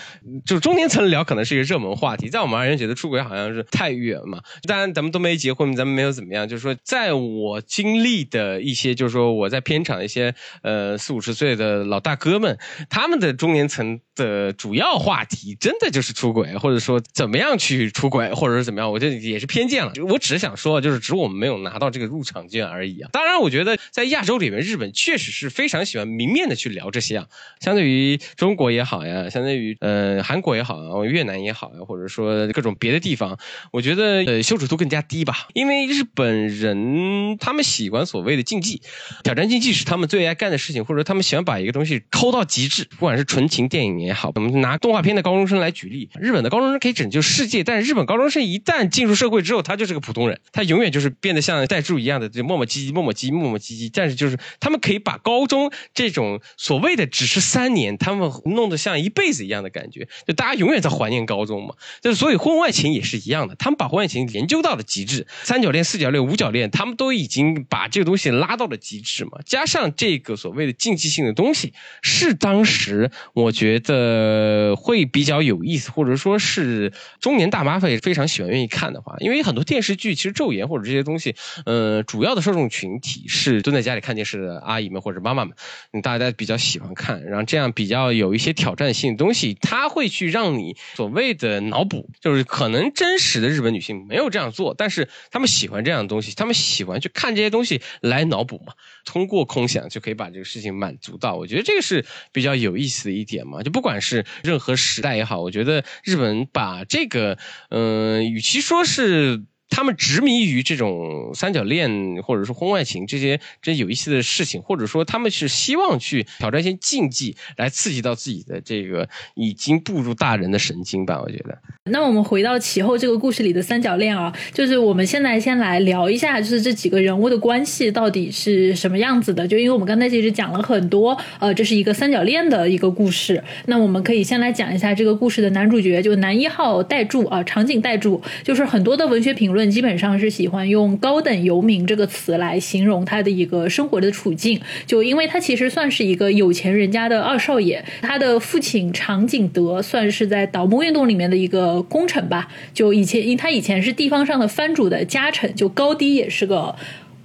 就中年层聊可能是一个热门话题。在我们而言，觉得出轨好像是太远嘛。当然咱们都没结婚，咱们没有怎么样。就是说，在我经历的一些，就是说我在片场一些呃四五十岁的老大哥们，他们的中年层。的主要话题真的就是出轨，或者说怎么样去出轨，或者是怎么样，我觉得也是偏见了。我只是想说，就是只是我们没有拿到这个入场券而已啊。当然，我觉得在亚洲里面，日本确实是非常喜欢明面的去聊这些啊。相对于中国也好呀，相对于呃韩国也好，越南也好呀，或者说各种别的地方，我觉得呃羞耻度更加低吧。因为日本人他们喜欢所谓的竞技，挑战竞技是他们最爱干的事情，或者他们喜欢把一个东西抠到极致，不管是纯情电影。也好，我们拿动画片的高中生来举例。日本的高中生可以拯救世界，但是日本高中生一旦进入社会之后，他就是个普通人，他永远就是变得像代柱一样的，就磨磨唧唧、磨磨唧、磨磨唧唧。但是就是他们可以把高中这种所谓的只是三年，他们弄得像一辈子一样的感觉，就大家永远在怀念高中嘛。就所以婚外情也是一样的，他们把婚外情研究到了极致，三角恋、四角恋、五角恋，他们都已经把这个东西拉到了极致嘛。加上这个所谓的竞技性的东西，是当时我觉得。会比较有意思，或者说是中年大妈会非常喜欢、愿意看的话，因为很多电视剧其实昼颜或者这些东西，呃，主要的受众群体是蹲在家里看电视的阿姨们或者妈妈们，大家比较喜欢看，然后这样比较有一些挑战性的东西，他会去让你所谓的脑补，就是可能真实的日本女性没有这样做，但是他们喜欢这样的东西，他们喜欢去看这些东西来脑补嘛，通过空想就可以把这个事情满足到，我觉得这个是比较有意思的一点嘛，就不管是任何时代也好，我觉得日本把这个，嗯，与其说是。他们执迷于这种三角恋或者说婚外情这些这有意思的事情，或者说他们是希望去挑战一些禁忌，来刺激到自己的这个已经步入大人的神经吧。我觉得。那我们回到其后这个故事里的三角恋啊，就是我们现在先来聊一下，就是这几个人物的关系到底是什么样子的。就因为我们刚才其实讲了很多，呃，这是一个三角恋的一个故事。那我们可以先来讲一下这个故事的男主角，就男一号代柱啊，场景代柱，就是很多的文学评论。论基本上是喜欢用“高等游民”这个词来形容他的一个生活的处境，就因为他其实算是一个有钱人家的二少爷，他的父亲长景德算是在倒幕运动里面的一个功臣吧，就以前因他以前是地方上的藩主的家臣，就高低也是个。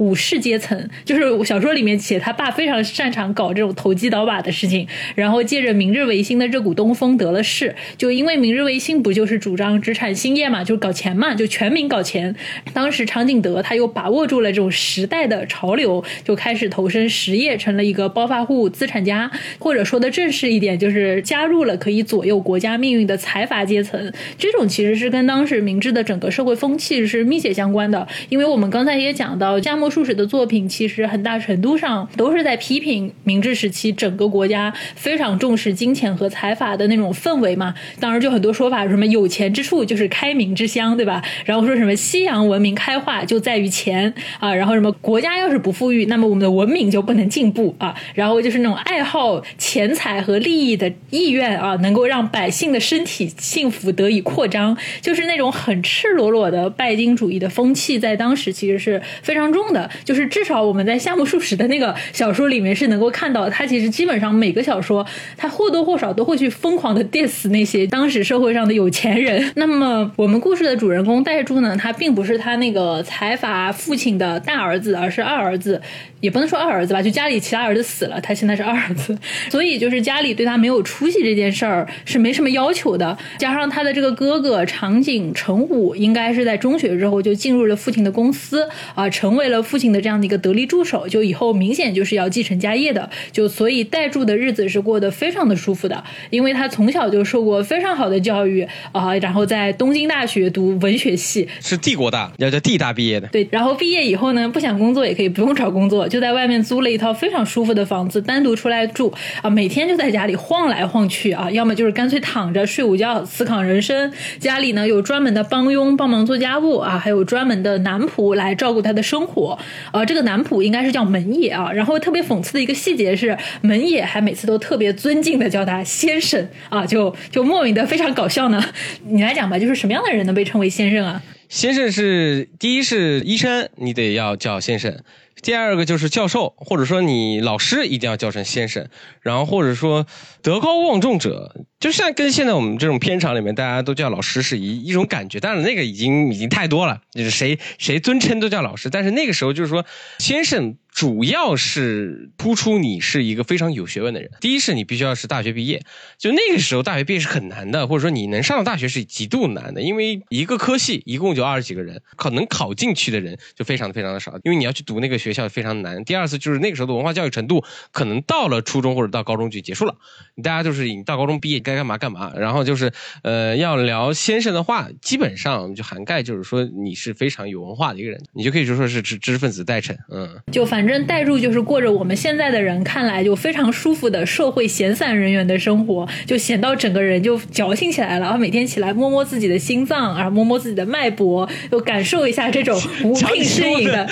武士阶层就是小说里面写他爸非常擅长搞这种投机倒把的事情，然后借着明日维新的这股东风得了势。就因为明日维新不就是主张职产兴业嘛，就搞钱嘛，就全民搞钱。当时长景德他又把握住了这种时代的潮流，就开始投身实业，成了一个暴发户资产家，或者说的正式一点，就是加入了可以左右国家命运的财阀阶层。这种其实是跟当时明治的整个社会风气是密切相关的，因为我们刚才也讲到夏目。术士的作品其实很大程度上都是在批评明治时期整个国家非常重视金钱和财阀的那种氛围嘛。当然，就很多说法，什么有钱之处就是开明之乡，对吧？然后说什么西洋文明开化就在于钱啊，然后什么国家要是不富裕，那么我们的文明就不能进步啊。然后就是那种爱好钱财和利益的意愿啊，能够让百姓的身体幸福得以扩张，就是那种很赤裸裸的拜金主义的风气，在当时其实是非常重的。就是至少我们在夏目漱石的那个小说里面是能够看到，他其实基本上每个小说，他或多或少都会去疯狂的 diss 那些当时社会上的有钱人。那么我们故事的主人公代柱呢，他并不是他那个财阀父亲的大儿子，而是二儿子。也不能说二儿子吧，就家里其他儿子死了，他现在是二儿子，所以就是家里对他没有出息这件事儿是没什么要求的。加上他的这个哥哥长井成武，应该是在中学之后就进入了父亲的公司啊，成为了父亲的这样的一个得力助手，就以后明显就是要继承家业的。就所以代住的日子是过得非常的舒服的，因为他从小就受过非常好的教育啊，然后在东京大学读文学系，是帝国大，要叫帝大毕业的。对，然后毕业以后呢，不想工作也可以不用找工作。就在外面租了一套非常舒服的房子，单独出来住啊，每天就在家里晃来晃去啊，要么就是干脆躺着睡午觉，思考人生。家里呢有专门的帮佣帮忙做家务啊，还有专门的男仆来照顾他的生活。呃，这个男仆应该是叫门野啊。然后特别讽刺的一个细节是，门野还每次都特别尊敬的叫他先生啊，就就莫名的非常搞笑呢。你来讲吧，就是什么样的人能被称为先生啊？先生是第一是医生，你得要叫先生。第二个就是教授，或者说你老师一定要叫成先生，然后或者说德高望重者，就像跟现在我们这种片场里面大家都叫老师是一一种感觉，但是那个已经已经太多了，就是谁谁尊称都叫老师，但是那个时候就是说先生。主要是突出你是一个非常有学问的人。第一是你必须要是大学毕业，就那个时候大学毕业是很难的，或者说你能上到大学是极度难的，因为一个科系一共就二十几个人，考能考进去的人就非常非常的少，因为你要去读那个学校非常难。第二次就是那个时候的文化教育程度可能到了初中或者到高中就结束了，大家就是你到高中毕业该干嘛干嘛。然后就是呃要聊先生的话，基本上就涵盖就是说你是非常有文化的一个人，你就可以说说是知知识分子代称，嗯，就反。反正代入就是过着我们现在的人看来就非常舒服的社会闲散人员的生活，就闲到整个人就矫情起来了。然后每天起来摸摸自己的心脏，然后摸摸自己的脉搏，就感受一下这种无病呻吟的，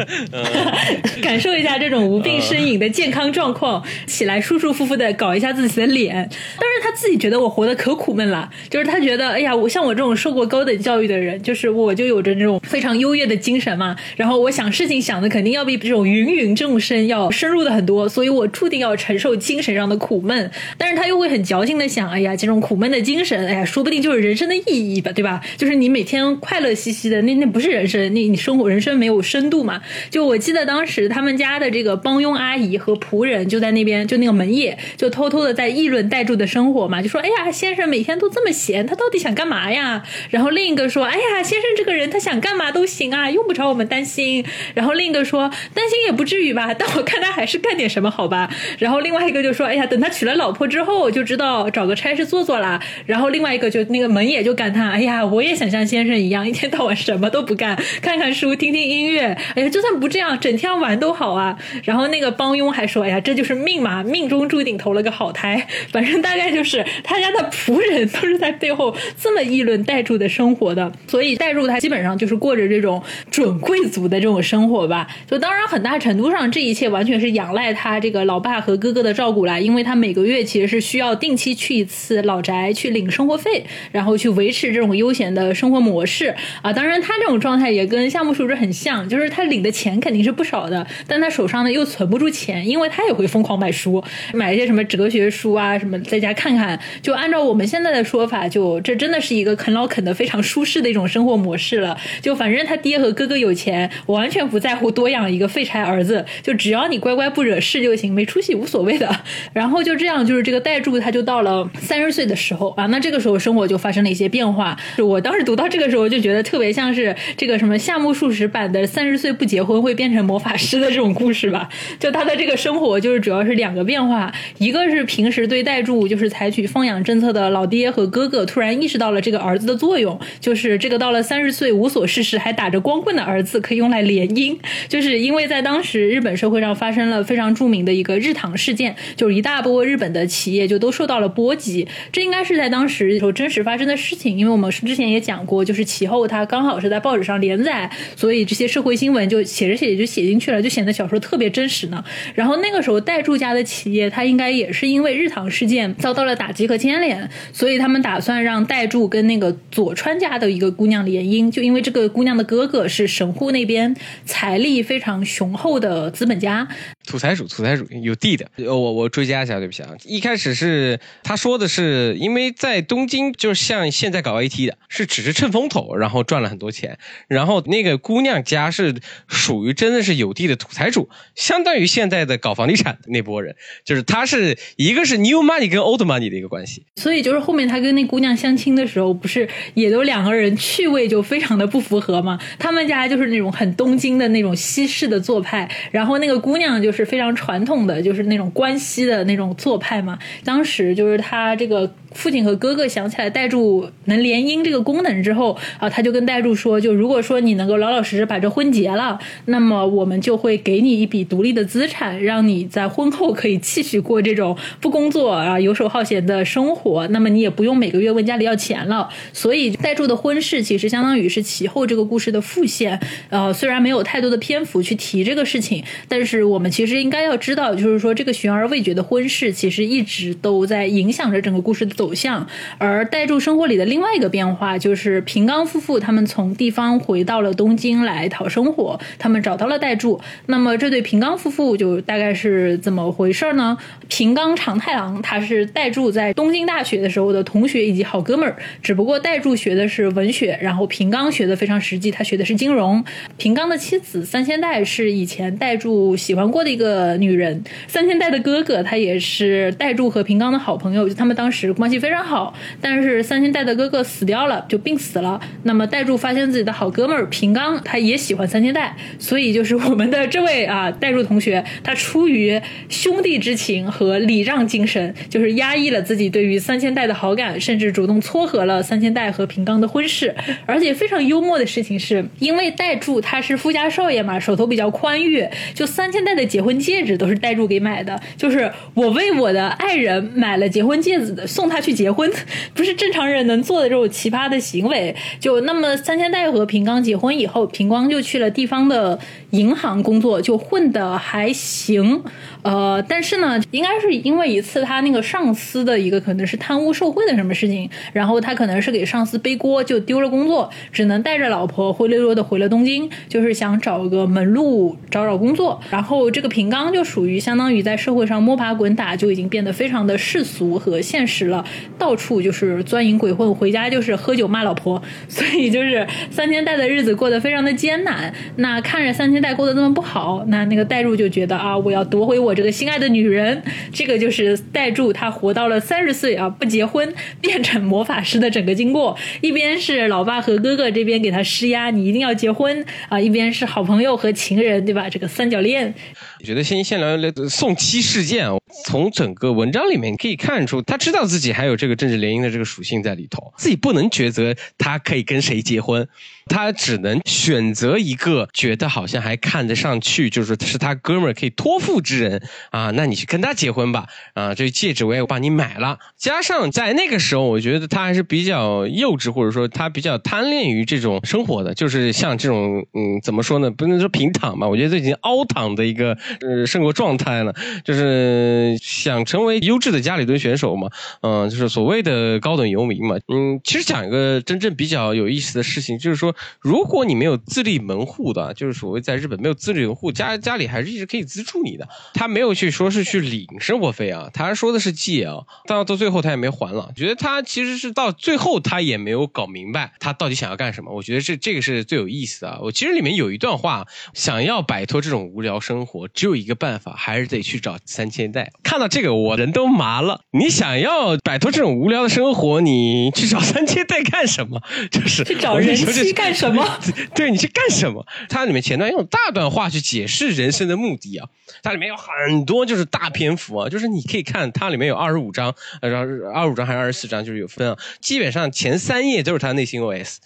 (laughs) (laughs) 感受一下这种无病呻吟的健康状况。起来舒舒服服的搞一下自己的脸，但是他自己觉得我活得可苦闷了，就是他觉得哎呀，我像我这种受过高等教育的人，就是我就有着那种非常优越的精神嘛。然后我想事情想的肯定要比。这种芸芸众生要深入的很多，所以我注定要承受精神上的苦闷。但是他又会很矫情的想，哎呀，这种苦闷的精神，哎呀，说不定就是人生的意义吧，对吧？就是你每天快乐兮兮的，那那不是人生，那你生活人生没有深度嘛？就我记得当时他们家的这个帮佣阿姨和仆人就在那边，就那个门野就偷偷的在议论代柱的生活嘛，就说，哎呀，先生每天都这么闲，他到底想干嘛呀？然后另一个说，哎呀，先生这个人他想干嘛都行啊，用不着我们担心。然后另一个说。担心也不至于吧，(laughs) 但我看他还是干点什么好吧。然后另外一个就说：“哎呀，等他娶了老婆之后，就知道找个差事做做啦。”然后另外一个就那个门也就感叹：“哎呀，我也想像先生一样，一天到晚什么都不干，(laughs) 看看书，听听音乐。哎呀，就算不这样，整天玩都好啊。”然后那个帮佣还说：“哎呀，这就是命嘛，命中注定投了个好胎。(laughs) ”反正大概就是他家的仆人都是在背后这么议论代柱的生活的，所以代柱他基本上就是过着这种准贵族的这种生活吧。就当然。很大程度上，这一切完全是仰赖他这个老爸和哥哥的照顾啦，因为他每个月其实是需要定期去一次老宅去领生活费，然后去维持这种悠闲的生活模式啊。当然，他这种状态也跟夏目漱石很像，就是他领的钱肯定是不少的，但他手上呢又存不住钱，因为他也会疯狂买书，买一些什么哲学书啊什么，在家看看。就按照我们现在的说法，就这真的是一个啃老啃的非常舒适的一种生活模式了。就反正他爹和哥哥有钱，我完全不在乎多养一个。废柴儿子，就只要你乖乖不惹事就行，没出息无所谓的。然后就这样，就是这个代柱他就到了三十岁的时候啊，那这个时候生活就发生了一些变化。就我当时读到这个时候，就觉得特别像是这个什么夏目漱石版的三十岁不结婚会变成魔法师的这种故事吧。就他的这个生活，就是主要是两个变化，一个是平时对代柱就是采取放养政策的老爹和哥哥突然意识到了这个儿子的作用，就是这个到了三十岁无所事事还打着光棍的儿子可以用来联姻，就是因为。在当时，日本社会上发生了非常著名的一个日唐事件，就是一大波日本的企业就都受到了波及。这应该是在当时时候真实发生的事情，因为我们之前也讲过，就是其后它刚好是在报纸上连载，所以这些社会新闻就写着写着就写进去了，就显得小说特别真实呢。然后那个时候代柱家的企业，它应该也是因为日唐事件遭到了打击和牵连，所以他们打算让代柱跟那个佐川家的一个姑娘联姻，就因为这个姑娘的哥哥是神户那边财力非常。雄厚的资本家，土财主，土财主有地的。我我追加一下，对不起啊。一开始是他说的是，因为在东京，就是像现在搞 AT 的，是只是趁风头，然后赚了很多钱。然后那个姑娘家是属于真的是有地的土财主，相当于现在的搞房地产的那波人，就是他是一个是 New Money 跟 Old Money 的一个关系。所以就是后面他跟那姑娘相亲的时候，不是也都两个人趣味就非常的不符合吗？他们家就是那种很东京的那种西式的。做派，然后那个姑娘就是是非常传统的，就是那种关系的那种做派嘛。当时就是他这个父亲和哥哥想起来代柱能联姻这个功能之后啊，他就跟代柱说，就如果说你能够老老实实把这婚结了，那么我们就会给你一笔独立的资产，让你在婚后可以继续过这种不工作啊、游手好闲的生活。那么你也不用每个月问家里要钱了。所以代柱的婚事其实相当于是其后这个故事的副线。呃，虽然没有太多的篇幅去提这个事情，但是我们其实应该要知道，就是说这个悬而未决的婚事，其实一直都在影响着整个故事的走向。而代柱生活里的另外一个变化，就是平冈夫妇他们从地方回到了东京来讨生活，他们找到了代柱。那么这对平冈夫妇就大概是怎么回事呢？平冈长太郎他是代柱在东京大学的时候的同学以及好哥们儿，只不过代柱学的是文学，然后平冈学的非常实际，他学的是金融。平冈的妻子三千代是以前代柱喜欢过的一个女人，三千代的哥哥他也是代柱和平冈的好朋友，就他们当时关系非常好。但是三千代的哥哥死掉了，就病死了。那么代柱发现自己的好哥们儿平冈他也喜欢三千代，所以就是我们的这位啊代柱同学，他出于兄弟之情和礼让精神，就是压抑了自己对于三千代的好感，甚至主动撮合了三千代和平冈的婚事。而且非常幽默的事情是，因为代柱他是富家少爷嘛，手头比较宽裕，就三千代的结婚戒指都是代柱给买的，就是我为我的爱人买了结婚戒指的，送他去结婚，(laughs) 不是正常人能做的这种奇葩的行为。就那么三千代和平刚结婚以后，平光就去了地方的银行工作，就混得还行。呃，但是呢，应该是因为一次他那个上司的一个可能是贪污受贿的什么事情，然后他可能是给上司背锅，就丢了工作，只能带着老婆灰溜溜的回了东京，就是想找个门路找找工作。然后这个平冈就属于相当于在社会上摸爬滚打，就已经变得非常的世俗和现实了，到处就是钻营鬼混，回家就是喝酒骂老婆，所以就是三千代的日子过得非常的艰难。那看着三千代过得那么不好，那那个代入就觉得啊，我要夺回我我这个心爱的女人。这个就是代柱他活到了三十岁啊，不结婚 (laughs) 变成魔法师的整个经过。一边是老爸和哥哥这边给他施压，你一定要结婚啊；一边是好朋友和情人，对吧？这个三角恋。我觉得先先聊聊宋七事件，从整个文章里面可以看出，他知道自己还有这个政治联姻的这个属性在里头，自己不能抉择他可以跟谁结婚，他只能选择一个觉得好像还看得上去，就是是他哥们儿可以托付之人啊，那你去跟他结婚吧啊，这戒指我也帮你买了。加上在那个时候，我觉得他还是比较幼稚，或者说他比较贪恋于这种生活的，就是像这种嗯，怎么说呢？不能说平躺吧，我觉得这已经凹躺的一个。呃，生活状态呢，就是想成为优质的家里蹲选手嘛，嗯，就是所谓的高等游民嘛，嗯，其实讲一个真正比较有意思的事情，就是说，如果你没有自立门户的，就是所谓在日本没有自立门户，家家里还是一直可以资助你的，他没有去说是去领生活费啊，他说的是借啊，到到最后他也没还了，觉得他其实是到最后他也没有搞明白他到底想要干什么，我觉得这这个是最有意思的，我其实里面有一段话，想要摆脱这种无聊生活。只有一个办法，还是得去找三千代。看到这个，我人都麻了。你想要摆脱这种无聊的生活，你去找三千代干什么？(laughs) 就是去找人妻干什么？(laughs) 对你去干什么？它里面前段用大段话去解释人生的目的啊，它里面有很多就是大篇幅啊，就是你可以看它里面有二十五章，然后二十五章还是二十四章，就是有分啊。基本上前三页都是他内心 OS。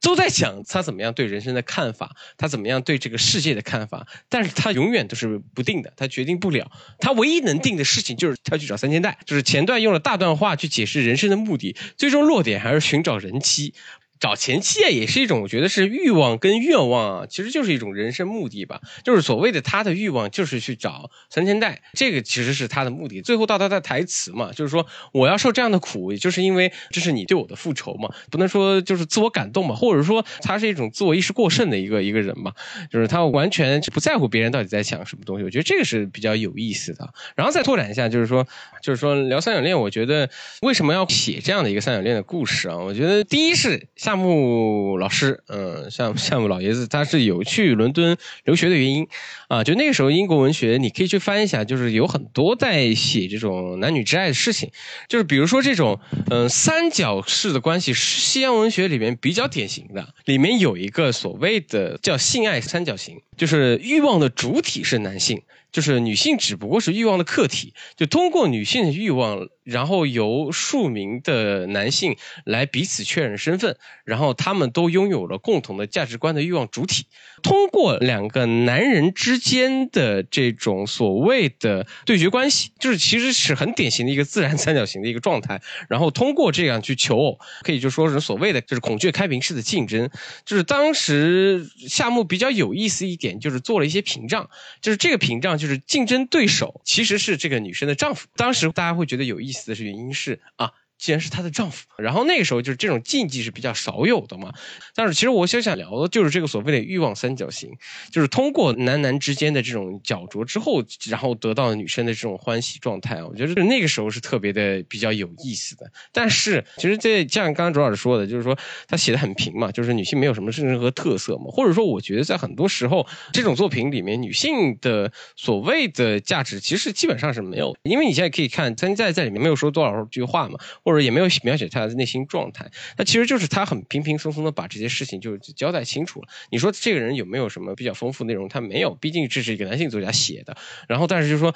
都在想他怎么样对人生的看法，他怎么样对这个世界的看法，但是他永远都是不定的，他决定不了。他唯一能定的事情就是他去找三千代，就是前段用了大段话去解释人生的目的，最终落点还是寻找人妻。找前妻啊，也是一种，我觉得是欲望跟愿望啊，其实就是一种人生目的吧。就是所谓的他的欲望，就是去找三千代，这个其实是他的目的。最后到他的台词嘛，就是说我要受这样的苦，也就是因为这是你对我的复仇嘛，不能说就是自我感动嘛，或者说他是一种自我意识过剩的一个一个人嘛，就是他完全不在乎别人到底在想什么东西。我觉得这个是比较有意思的。然后再拓展一下，就是说，就是说聊三角恋，我觉得为什么要写这样的一个三角恋的故事啊？我觉得第一是。夏目老师，嗯，夏夏 (laughs) 目老爷子，他是有去伦敦留学的原因啊。就那个时候，英国文学你可以去翻一下，就是有很多在写这种男女之爱的事情，就是比如说这种嗯三角式的关系，西洋文学里面比较典型的，里面有一个所谓的叫性爱三角形，就是欲望的主体是男性。就是女性只不过是欲望的客体，就通过女性的欲望然后由数名的男性来彼此确认身份，然后他们都拥有了共同的价值观的欲望主体。通过两个男人之间的这种所谓的对决关系，就是其实是很典型的一个自然三角形的一个状态。然后通过这样去求偶，可以就说是所谓的就是孔雀开屏式的竞争。就是当时夏目比较有意思一点，就是做了一些屏障，就是这个屏障就是竞争对手其实是这个女生的丈夫。当时大家会觉得有意思的是原因是啊。既然是她的丈夫，然后那个时候就是这种禁忌是比较少有的嘛。但是其实我想想聊的就是这个所谓的欲望三角形，就是通过男男之间的这种角逐之后，然后得到女生的这种欢喜状态啊。我觉得那个时候是特别的比较有意思的。但是其实这像刚刚周老师说的，就是说他写的很平嘛，就是女性没有什么任何特色嘛。或者说，我觉得在很多时候这种作品里面，女性的所谓的价值其实基本上是没有，因为你现在可以看曾在在里面没有说多少句话嘛。或者也没有描写他的内心状态，那其实就是他很平平松松的把这些事情就交代清楚了。你说这个人有没有什么比较丰富内容？他没有，毕竟这是一个男性作家写的。然后，但是就是说。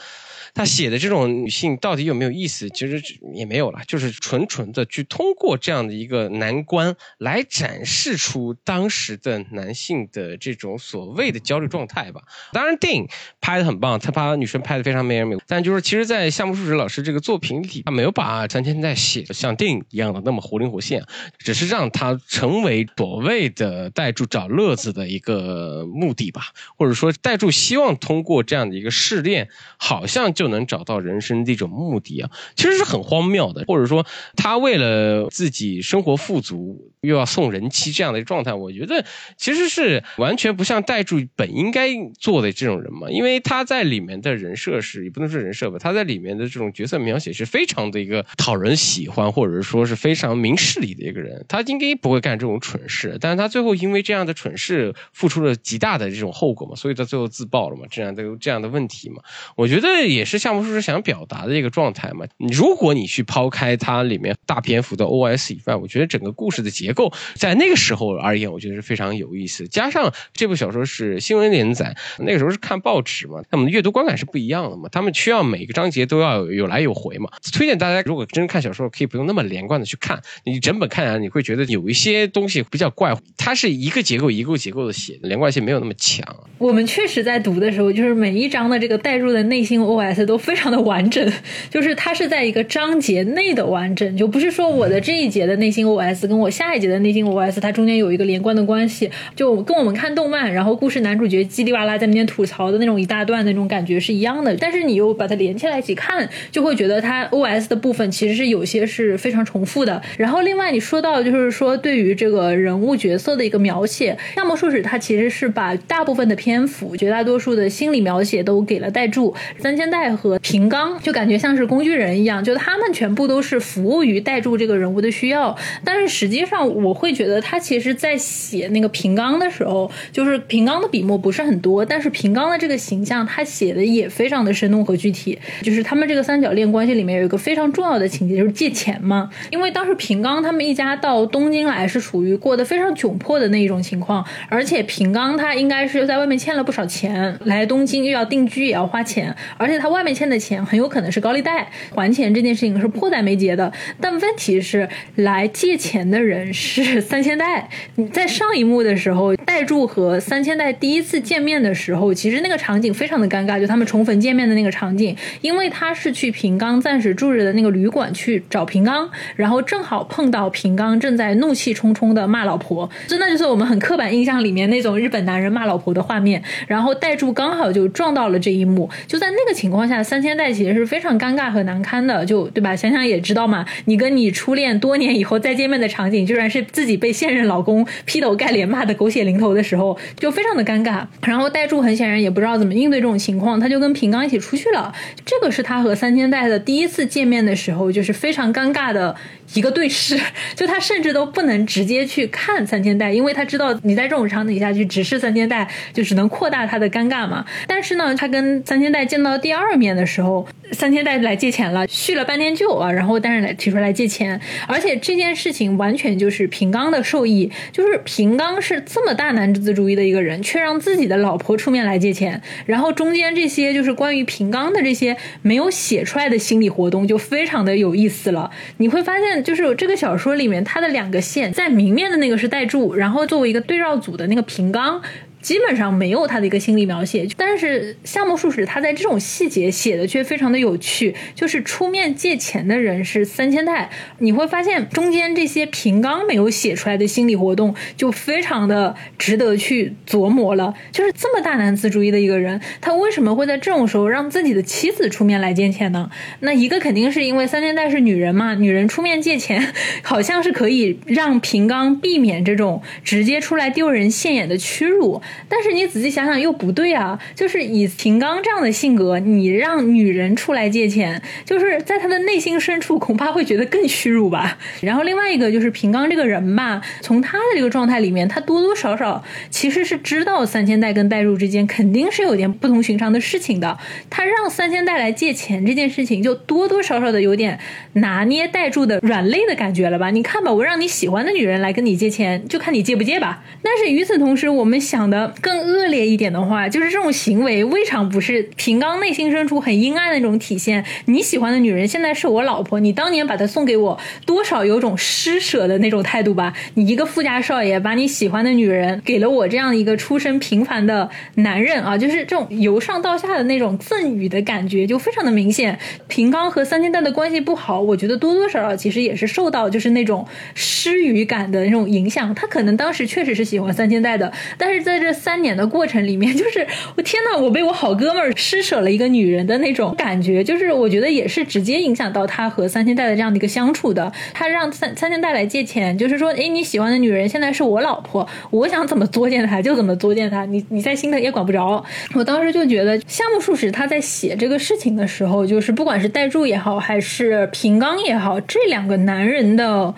他写的这种女性到底有没有意思？其实也没有了，就是纯纯的去通过这样的一个难关来展示出当时的男性的这种所谓的焦虑状态吧。当然，电影拍的很棒，他把女生拍的非常美美。但就是其实，在夏目漱石老师这个作品里，他没有把三千代写像电影一样的那么活灵活现，只是让他成为所谓的带住找乐子的一个目的吧，或者说带住希望通过这样的一个试炼，好像。就能找到人生的一种目的啊，其实是很荒谬的。或者说，他为了自己生活富足，又要送人妻这样的一个状态，我觉得其实是完全不像代柱本应该做的这种人嘛。因为他在里面的人设是，也不能说人设吧，他在里面的这种角色描写是非常的一个讨人喜欢，或者说是非常明事理的一个人。他应该不会干这种蠢事，但是他最后因为这样的蠢事付出了极大的这种后果嘛，所以他最后自爆了嘛，这样的这样的问题嘛，我觉得也是。是项目书是想表达的一个状态嘛？如果你去抛开它里面大篇幅的 OS 以外，我觉得整个故事的结构在那个时候而言，我觉得是非常有意思。加上这部小说是新闻连载，那个时候是看报纸嘛，他们的阅读观感是不一样的嘛。他们需要每个章节都要有来有回嘛。推荐大家，如果真看小说，可以不用那么连贯的去看，你整本看下来，你会觉得有一些东西比较怪。它是一个结构一个结构的写，连贯性没有那么强。我们确实在读的时候，就是每一章的这个带入的内心 OS。都非常的完整，(laughs) 就是它是在一个章节内的完整，就不是说我的这一节的内心 OS 跟我下一节的内心 OS 它中间有一个连贯的关系，就跟我们看动漫，然后故事男主角叽里哇啦在那边吐槽的那种一大段的那种感觉是一样的，但是你又把它连起来一起看，就会觉得它 OS 的部分其实是有些是非常重复的。然后另外你说到就是说对于这个人物角色的一个描写，夏目漱石他其实是把大部分的篇幅、绝大多数的心理描写都给了代柱三千代。和平冈就感觉像是工具人一样，就他们全部都是服务于代助这个人物的需要。但是实际上，我会觉得他其实在写那个平冈的时候，就是平冈的笔墨不是很多，但是平冈的这个形象他写的也非常的生动和具体。就是他们这个三角恋关系里面有一个非常重要的情节，就是借钱嘛。因为当时平冈他们一家到东京来是属于过得非常窘迫的那一种情况，而且平冈他应该是又在外面欠了不少钱，来东京又要定居也要花钱，而且他外。面欠的钱很有可能是高利贷，还钱这件事情是迫在眉睫的。但问题是，来借钱的人是三千代。在上一幕的时候，代柱和三千代第一次见面的时候，其实那个场景非常的尴尬，就他们重逢见面的那个场景，因为他是去平冈暂时住着的那个旅馆去找平冈，然后正好碰到平冈正在怒气冲冲的骂老婆，真的就是我们很刻板印象里面那种日本男人骂老婆的画面。然后代柱刚好就撞到了这一幕，就在那个情况。下三千代其实是非常尴尬和难堪的，就对吧？想想也知道嘛，你跟你初恋多年以后再见面的场景，居然是自己被现任老公劈头盖脸骂的狗血淋头的时候，就非常的尴尬。然后代柱很显然也不知道怎么应对这种情况，他就跟平冈一起出去了。这个是他和三千代的第一次见面的时候，就是非常尴尬的一个对视，(laughs) 就他甚至都不能直接去看三千代，因为他知道你在这种场景下去直视三千代，就只能扩大他的尴尬嘛。但是呢，他跟三千代见到第二面的时候，三千代来借钱了，叙了半天旧啊，然后但是来提出来借钱，而且这件事情完全就是平刚的受益，就是平刚是这么大男子主义的一个人，却让自己的老婆出面来借钱，然后中间这些就是关于平刚的这些没有写出来的心理活动，就非常的有意思了。你会发现。就是这个小说里面，它的两个线，在明面的那个是代柱，然后作为一个对照组的那个平刚。基本上没有他的一个心理描写，但是夏目漱石他在这种细节写的却非常的有趣。就是出面借钱的人是三千代，你会发现中间这些平冈没有写出来的心理活动，就非常的值得去琢磨了。就是这么大男子主义的一个人，他为什么会在这种时候让自己的妻子出面来借钱呢？那一个肯定是因为三千代是女人嘛，女人出面借钱，好像是可以让平冈避免这种直接出来丢人现眼的屈辱。但是你仔细想想又不对啊！就是以平刚这样的性格，你让女人出来借钱，就是在他的内心深处恐怕会觉得更屈辱吧。然后另外一个就是平刚这个人吧，从他的这个状态里面，他多多少少其实是知道三千代跟代入之间肯定是有点不同寻常的事情的。他让三千代来借钱这件事情，就多多少少的有点拿捏代入的软肋的感觉了吧？你看吧，我让你喜欢的女人来跟你借钱，就看你借不借吧。但是与此同时，我们想的。更恶劣一点的话，就是这种行为未尝不是平刚内心深处很阴暗的那种体现。你喜欢的女人现在是我老婆，你当年把她送给我，多少有种施舍的那种态度吧？你一个富家少爷，把你喜欢的女人给了我这样一个出身平凡的男人啊，就是这种由上到下的那种赠予的感觉就非常的明显。平刚和三千代的关系不好，我觉得多多少少其实也是受到就是那种施予感的那种影响。他可能当时确实是喜欢三千代的，但是在这三。年的过程里面，(laughs) 就是我天呐，我被我好哥们儿施舍了一个女人的那种感觉，就是我觉得也是直接影响到他和三千代的这样的一个相处的。他让三三千代来借钱，就是说，哎，你喜欢的女人现在是我老婆，我想怎么作践她就怎么作践她，你你在心疼也管不着。我当时就觉得，夏目漱石他在写这个事情的时候，就是不管是代柱也好，还是平冈也好，这两个男人的。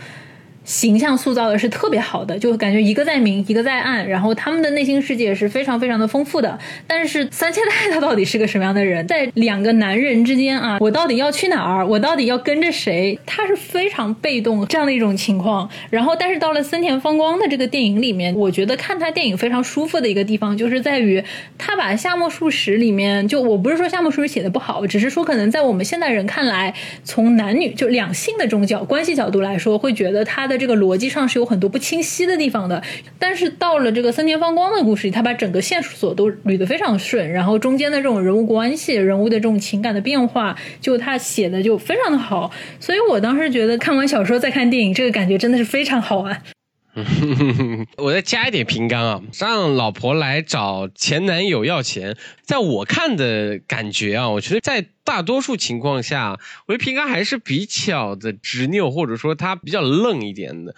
形象塑造的是特别好的，就感觉一个在明，一个在暗，然后他们的内心世界是非常非常的丰富的。但是三千代他到底是个什么样的人？在两个男人之间啊，我到底要去哪儿？我到底要跟着谁？他是非常被动这样的一种情况。然后，但是到了森田芳光的这个电影里面，我觉得看他电影非常舒服的一个地方，就是在于他把夏目漱石里面，就我不是说夏目漱石写的不好，只是说可能在我们现代人看来，从男女就两性的这种角关系角度来说，会觉得他。在这个逻辑上是有很多不清晰的地方的，但是到了这个森田芳光的故事里，他把整个线索都捋得非常顺，然后中间的这种人物关系、人物的这种情感的变化，就他写的就非常的好，所以我当时觉得看完小说再看电影，这个感觉真的是非常好啊。(laughs) 我再加一点平刚啊，让老婆来找前男友要钱，在我看的感觉啊，我觉得在大多数情况下，我觉得平刚还是比较的执拗，或者说他比较愣一点的。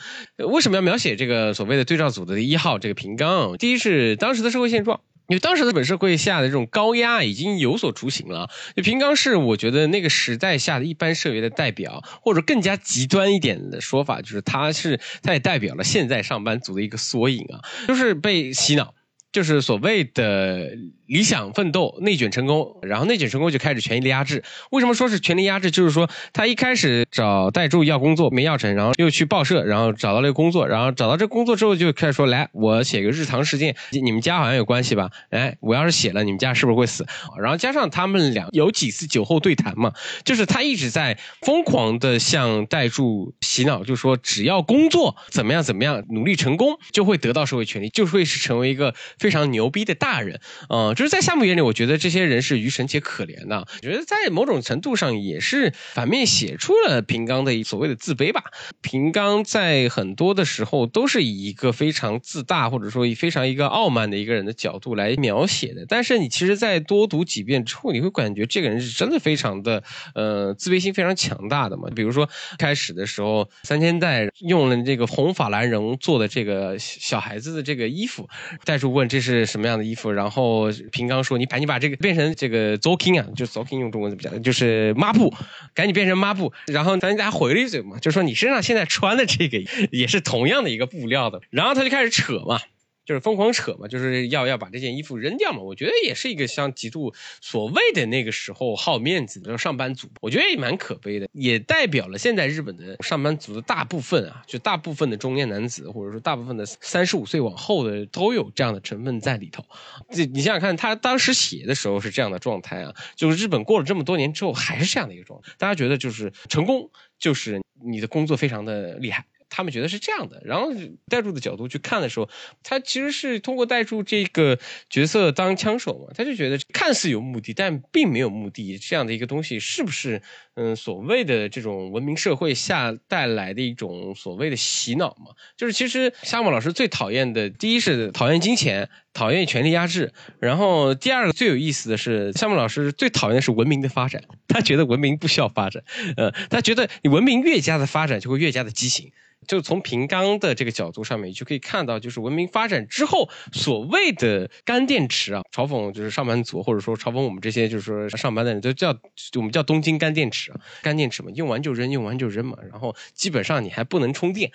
为什么要描写这个所谓的对照组的一号这个平刚？第一是当时的社会现状。因为当时的本社会下的这种高压已经有所雏形了。就平冈是我觉得那个时代下的一般社员的代表，或者更加极端一点的说法，就是他是他也代表了现在上班族的一个缩影啊，就是被洗脑，就是所谓的。理想奋斗内卷成功，然后内卷成功就开始权力压制。为什么说是权力压制？就是说他一开始找代助要工作没要成，然后又去报社，然后找到了个工作，然后找到这工作之后就开始说：“来，我写个日常事件，你们家好像有关系吧？哎，我要是写了，你们家是不是会死？”然后加上他们俩有几次酒后对谈嘛，就是他一直在疯狂的向代助洗脑，就说只要工作怎么样怎么样，努力成功就会得到社会权利，就会是成为一个非常牛逼的大人，嗯。就是在夏目眼里，我觉得这些人是愚蠢且可怜的。我觉得在某种程度上也是反面写出了平冈的所谓的自卑吧。平冈在很多的时候都是以一个非常自大或者说以非常一个傲慢的一个人的角度来描写的。但是你其实，在多读几遍之后，你会感觉这个人是真的非常的呃自卑心非常强大的嘛。比如说开始的时候，三千代用了这个红法兰绒做的这个小孩子的这个衣服，代数问。这是什么样的衣服？然后平刚说你赶紧把这个变成这个 zoking 啊，就 zoking 用中文怎么讲？就是抹布，赶紧变成抹布。然后咱家回了一嘴嘛，就说你身上现在穿的这个也是同样的一个布料的。然后他就开始扯嘛。就是疯狂扯嘛，就是要要把这件衣服扔掉嘛。我觉得也是一个像极度所谓的那个时候好面子的上班族，我觉得也蛮可悲的，也代表了现在日本的上班族的大部分啊，就大部分的中年男子，或者说大部分的三十五岁往后的都有这样的成分在里头。这你想想看，他当时写的时候是这样的状态啊，就是日本过了这么多年之后还是这样的一个状态，大家觉得就是成功就是你的工作非常的厉害。他们觉得是这样的，然后代柱的角度去看的时候，他其实是通过代柱这个角色当枪手嘛，他就觉得看似有目的，但并没有目的这样的一个东西，是不是嗯所谓的这种文明社会下带来的一种所谓的洗脑嘛？就是其实夏目老师最讨厌的，第一是讨厌金钱，讨厌权力压制，然后第二个最有意思的是，夏目老师最讨厌的是文明的发展，他觉得文明不需要发展，呃，他觉得你文明越加的发展，就会越加的畸形。就从平冈的这个角度上面，就可以看到，就是文明发展之后所谓的干电池啊，嘲讽就是上班族，或者说嘲讽我们这些就是说上班的人都叫我们叫东京干电池啊，干电池嘛，用完就扔，用完就扔嘛，然后基本上你还不能充电，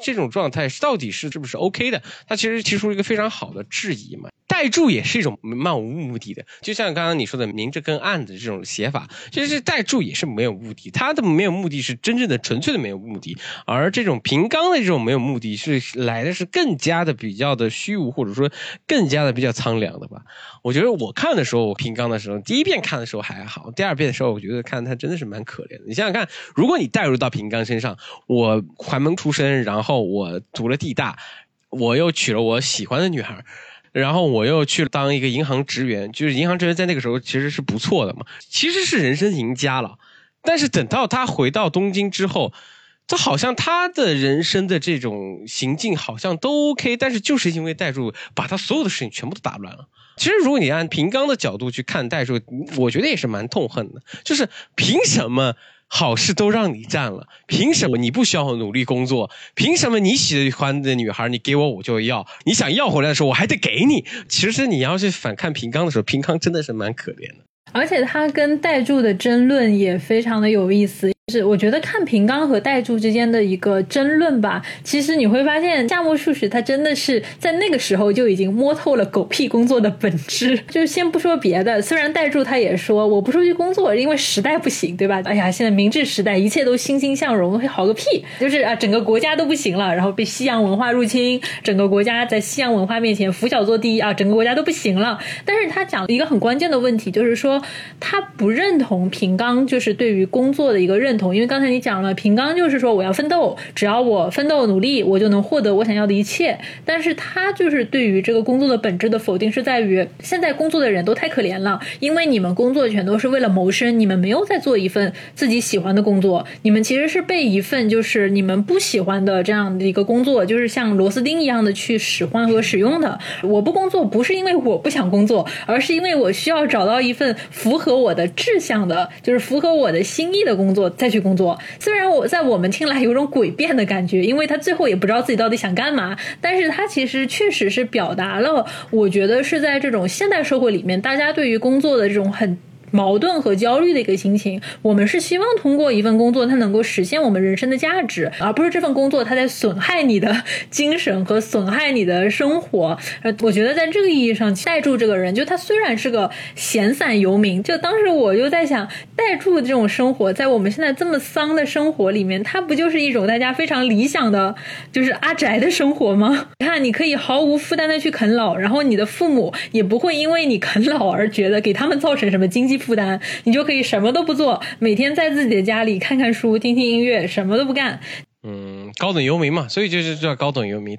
这种状态到底是是不是 OK 的？他其实提出一个非常好的质疑嘛。代注也是一种漫无目的的，就像刚刚你说的明着跟暗的这种写法，其实代注也是没有目的，它的没有目的是真正的纯粹的没有目的，而这种平刚的这种没有目的是来的是更加的比较的虚无，或者说更加的比较苍凉的吧。我觉得我看的时候，我平刚的时候，第一遍看的时候还好，第二遍的时候，我觉得看他真的是蛮可怜的。你想想看，如果你带入到平刚身上，我寒门出身，然后后我读了地大，我又娶了我喜欢的女孩。然后我又去当一个银行职员，就是银行职员在那个时候其实是不错的嘛，其实是人生赢家了。但是等到他回到东京之后，他好像他的人生的这种行径好像都 OK，但是就是因为代柱把他所有的事情全部都打乱了。其实如果你按平刚的角度去看代柱，我觉得也是蛮痛恨的，就是凭什么？好事都让你占了，凭什么你不需要努力工作？凭什么你喜欢的女孩你给我我就要？你想要回来的时候我还得给你？其实你要是反看平康的时候，平康真的是蛮可怜的。而且他跟代柱的争论也非常的有意思。是，我觉得看平冈和代柱之间的一个争论吧，其实你会发现夏目漱石他真的是在那个时候就已经摸透了狗屁工作的本质。就是先不说别的，虽然代柱他也说我不出去工作，因为时代不行，对吧？哎呀，现在明治时代一切都欣欣向荣，好个屁！就是啊，整个国家都不行了，然后被西洋文化入侵，整个国家在西洋文化面前拂晓作低啊，整个国家都不行了。但是他讲一个很关键的问题，就是说他不认同平冈，就是对于工作的一个认认同。因为刚才你讲了，平刚就是说我要奋斗，只要我奋斗努力，我就能获得我想要的一切。但是他就是对于这个工作的本质的否定，是在于现在工作的人都太可怜了，因为你们工作全都是为了谋生，你们没有在做一份自己喜欢的工作，你们其实是被一份就是你们不喜欢的这样的一个工作，就是像螺丝钉一样的去使唤和使用的。我不工作不是因为我不想工作，而是因为我需要找到一份符合我的志向的，就是符合我的心意的工作。再去工作，虽然我在我们听来有种诡辩的感觉，因为他最后也不知道自己到底想干嘛，但是他其实确实是表达了，我觉得是在这种现代社会里面，大家对于工作的这种很。矛盾和焦虑的一个心情，我们是希望通过一份工作，它能够实现我们人生的价值，而不是这份工作它在损害你的精神和损害你的生活。呃，我觉得在这个意义上，代柱这个人，就他虽然是个闲散游民，就当时我就在想，代柱这种生活，在我们现在这么丧的生活里面，它不就是一种大家非常理想的，就是阿宅的生活吗？(laughs) 你看，你可以毫无负担的去啃老，然后你的父母也不会因为你啃老而觉得给他们造成什么经济。负担，你就可以什么都不做，每天在自己的家里看看书、听听音乐，什么都不干。嗯，高等游民嘛，所以就是叫高等游民。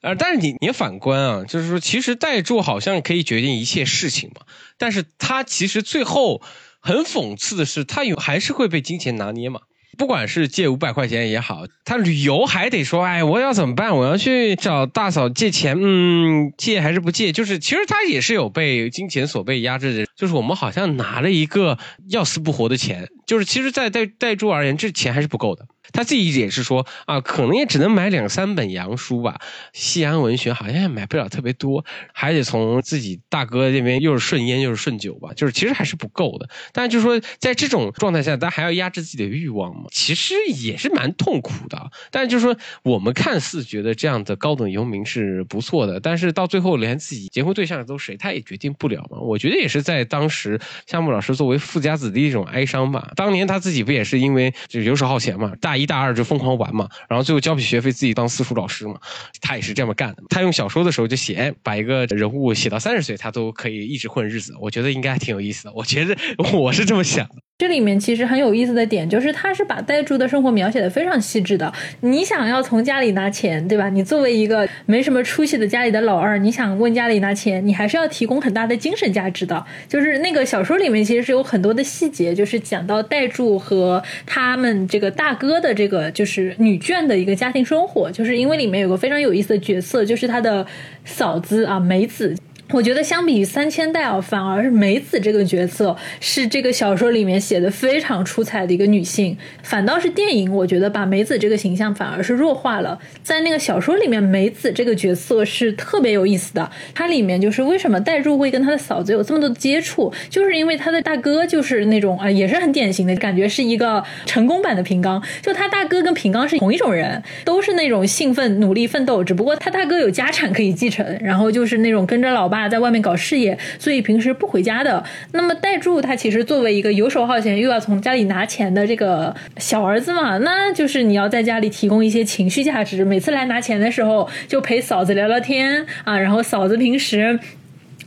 啊，但是你你反观啊，就是说，其实代住好像可以决定一切事情嘛，但是他其实最后很讽刺的是，他有还是会被金钱拿捏嘛。不管是借五百块钱也好，他旅游还得说，哎，我要怎么办？我要去找大嫂借钱，嗯，借还是不借？就是其实他也是有被金钱所被压制的，就是我们好像拿了一个要死不活的钱，就是其实，在代代珠而言，这钱还是不够的。他自己也是说啊，可能也只能买两三本洋书吧，西洋文学好像也买不了特别多，还得从自己大哥这边又是顺烟又是顺酒吧，就是其实还是不够的。但就是说，在这种状态下，他还要压制自己的欲望嘛，其实也是蛮痛苦的。但就是说，我们看似觉得这样的高等游民是不错的，但是到最后连自己结婚对象都谁，他也决定不了嘛。我觉得也是在当时，夏目老师作为富家子弟一种哀伤吧。当年他自己不也是因为就游手好闲嘛，大大一大二就疯狂玩嘛，然后最后交不起学费自己当私塾老师嘛，他也是这么干的。他用小说的时候就写，把一个人物写到三十岁，他都可以一直混日子。我觉得应该挺有意思的。我觉得我是这么想的。这里面其实很有意思的点就是，他是把代柱的生活描写的非常细致的。你想要从家里拿钱，对吧？你作为一个没什么出息的家里的老二，你想问家里拿钱，你还是要提供很大的精神价值的。就是那个小说里面其实是有很多的细节，就是讲到代柱和他们这个大哥的这个就是女眷的一个家庭生活。就是因为里面有个非常有意思的角色，就是他的嫂子啊梅子。我觉得相比于三千代啊，反而是梅子这个角色是这个小说里面写的非常出彩的一个女性。反倒是电影，我觉得把梅子这个形象反而是弱化了。在那个小说里面，梅子这个角色是特别有意思的。它里面就是为什么代入会跟他的嫂子有这么多的接触，就是因为他的大哥就是那种啊，也是很典型的感觉，是一个成功版的平冈。就他大哥跟平冈是同一种人，都是那种兴奋、努力、奋斗，只不过他大哥有家产可以继承，然后就是那种跟着老爸。在外面搞事业，所以平时不回家的。那么代柱他其实作为一个游手好闲又要从家里拿钱的这个小儿子嘛，那就是你要在家里提供一些情绪价值。每次来拿钱的时候，就陪嫂子聊聊天啊，然后嫂子平时。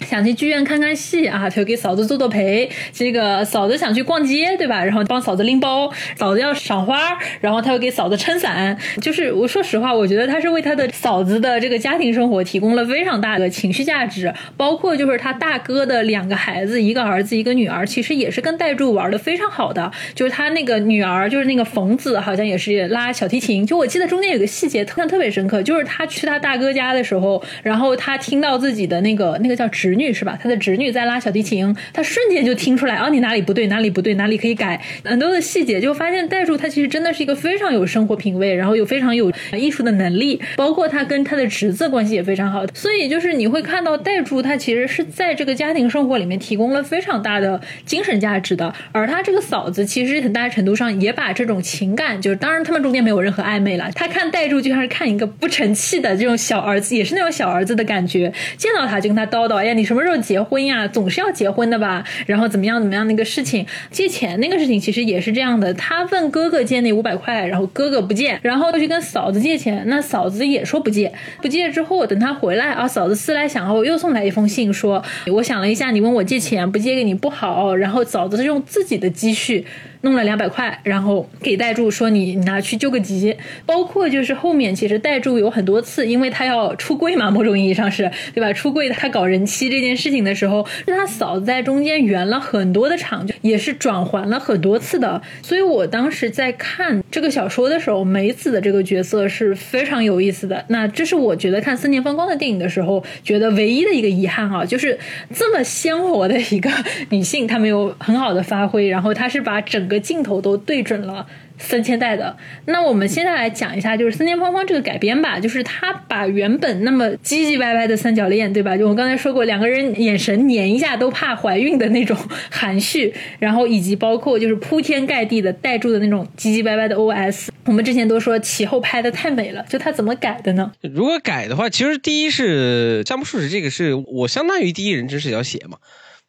想去剧院看看戏啊，他就给嫂子做做陪。这个嫂子想去逛街，对吧？然后帮嫂子拎包。嫂子要赏花，然后他又给嫂子撑伞。就是我说实话，我觉得他是为他的嫂子的这个家庭生活提供了非常大的情绪价值。包括就是他大哥的两个孩子，一个儿子一个女儿，其实也是跟代柱玩的非常好的。就是他那个女儿，就是那个冯子，好像也是拉小提琴。就我记得中间有个细节，特特别深刻，就是他去他大哥家的时候，然后他听到自己的那个那个叫。侄女是吧？他的侄女在拉小提琴，他瞬间就听出来，哦，你哪里不对，哪里不对，哪里可以改，很多的细节就发现代柱他其实真的是一个非常有生活品味，然后有非常有艺术的能力，包括他跟他的侄子关系也非常好。所以就是你会看到代柱他其实是在这个家庭生活里面提供了非常大的精神价值的，而他这个嫂子其实很大程度上也把这种情感，就是当然他们中间没有任何暧昧了，他看代柱就像是看一个不成器的这种小儿子，也是那种小儿子的感觉，见到他就跟他叨叨，哎呀。你什么时候结婚呀？总是要结婚的吧？然后怎么样怎么样那个事情，借钱那个事情其实也是这样的。他问哥哥借那五百块，然后哥哥不借，然后去跟嫂子借钱，那嫂子也说不借。不借之后，等他回来啊，嫂子思来想后又送来一封信，说我想了一下，你问我借钱不借给你不好。然后嫂子是用自己的积蓄。弄了两百块，然后给代柱说：“你拿去救个急。”包括就是后面其实代柱有很多次，因为他要出柜嘛，某种意义上是对吧？出柜他搞人妻这件事情的时候，是他嫂子在中间圆了很多的场，就也是转还了很多次的。所以我当时在看这个小说的时候，梅子的这个角色是非常有意思的。那这是我觉得看《森田芳光》的电影的时候，觉得唯一的一个遗憾哈，就是这么鲜活的一个 (laughs) 女性，她没有很好的发挥。然后她是把整个。镜头都对准了三千代的。那我们现在来讲一下，就是三千芳芳这个改编吧，就是他把原本那么唧唧歪歪的三角恋，对吧？就我刚才说过，两个人眼神粘一下都怕怀孕的那种含蓄，然后以及包括就是铺天盖地的带住的那种唧唧歪歪的 OS。我们之前都说其后拍的太美了，就他怎么改的呢？如果改的话，其实第一是江木树史这个是我相当于第一人称视角写嘛。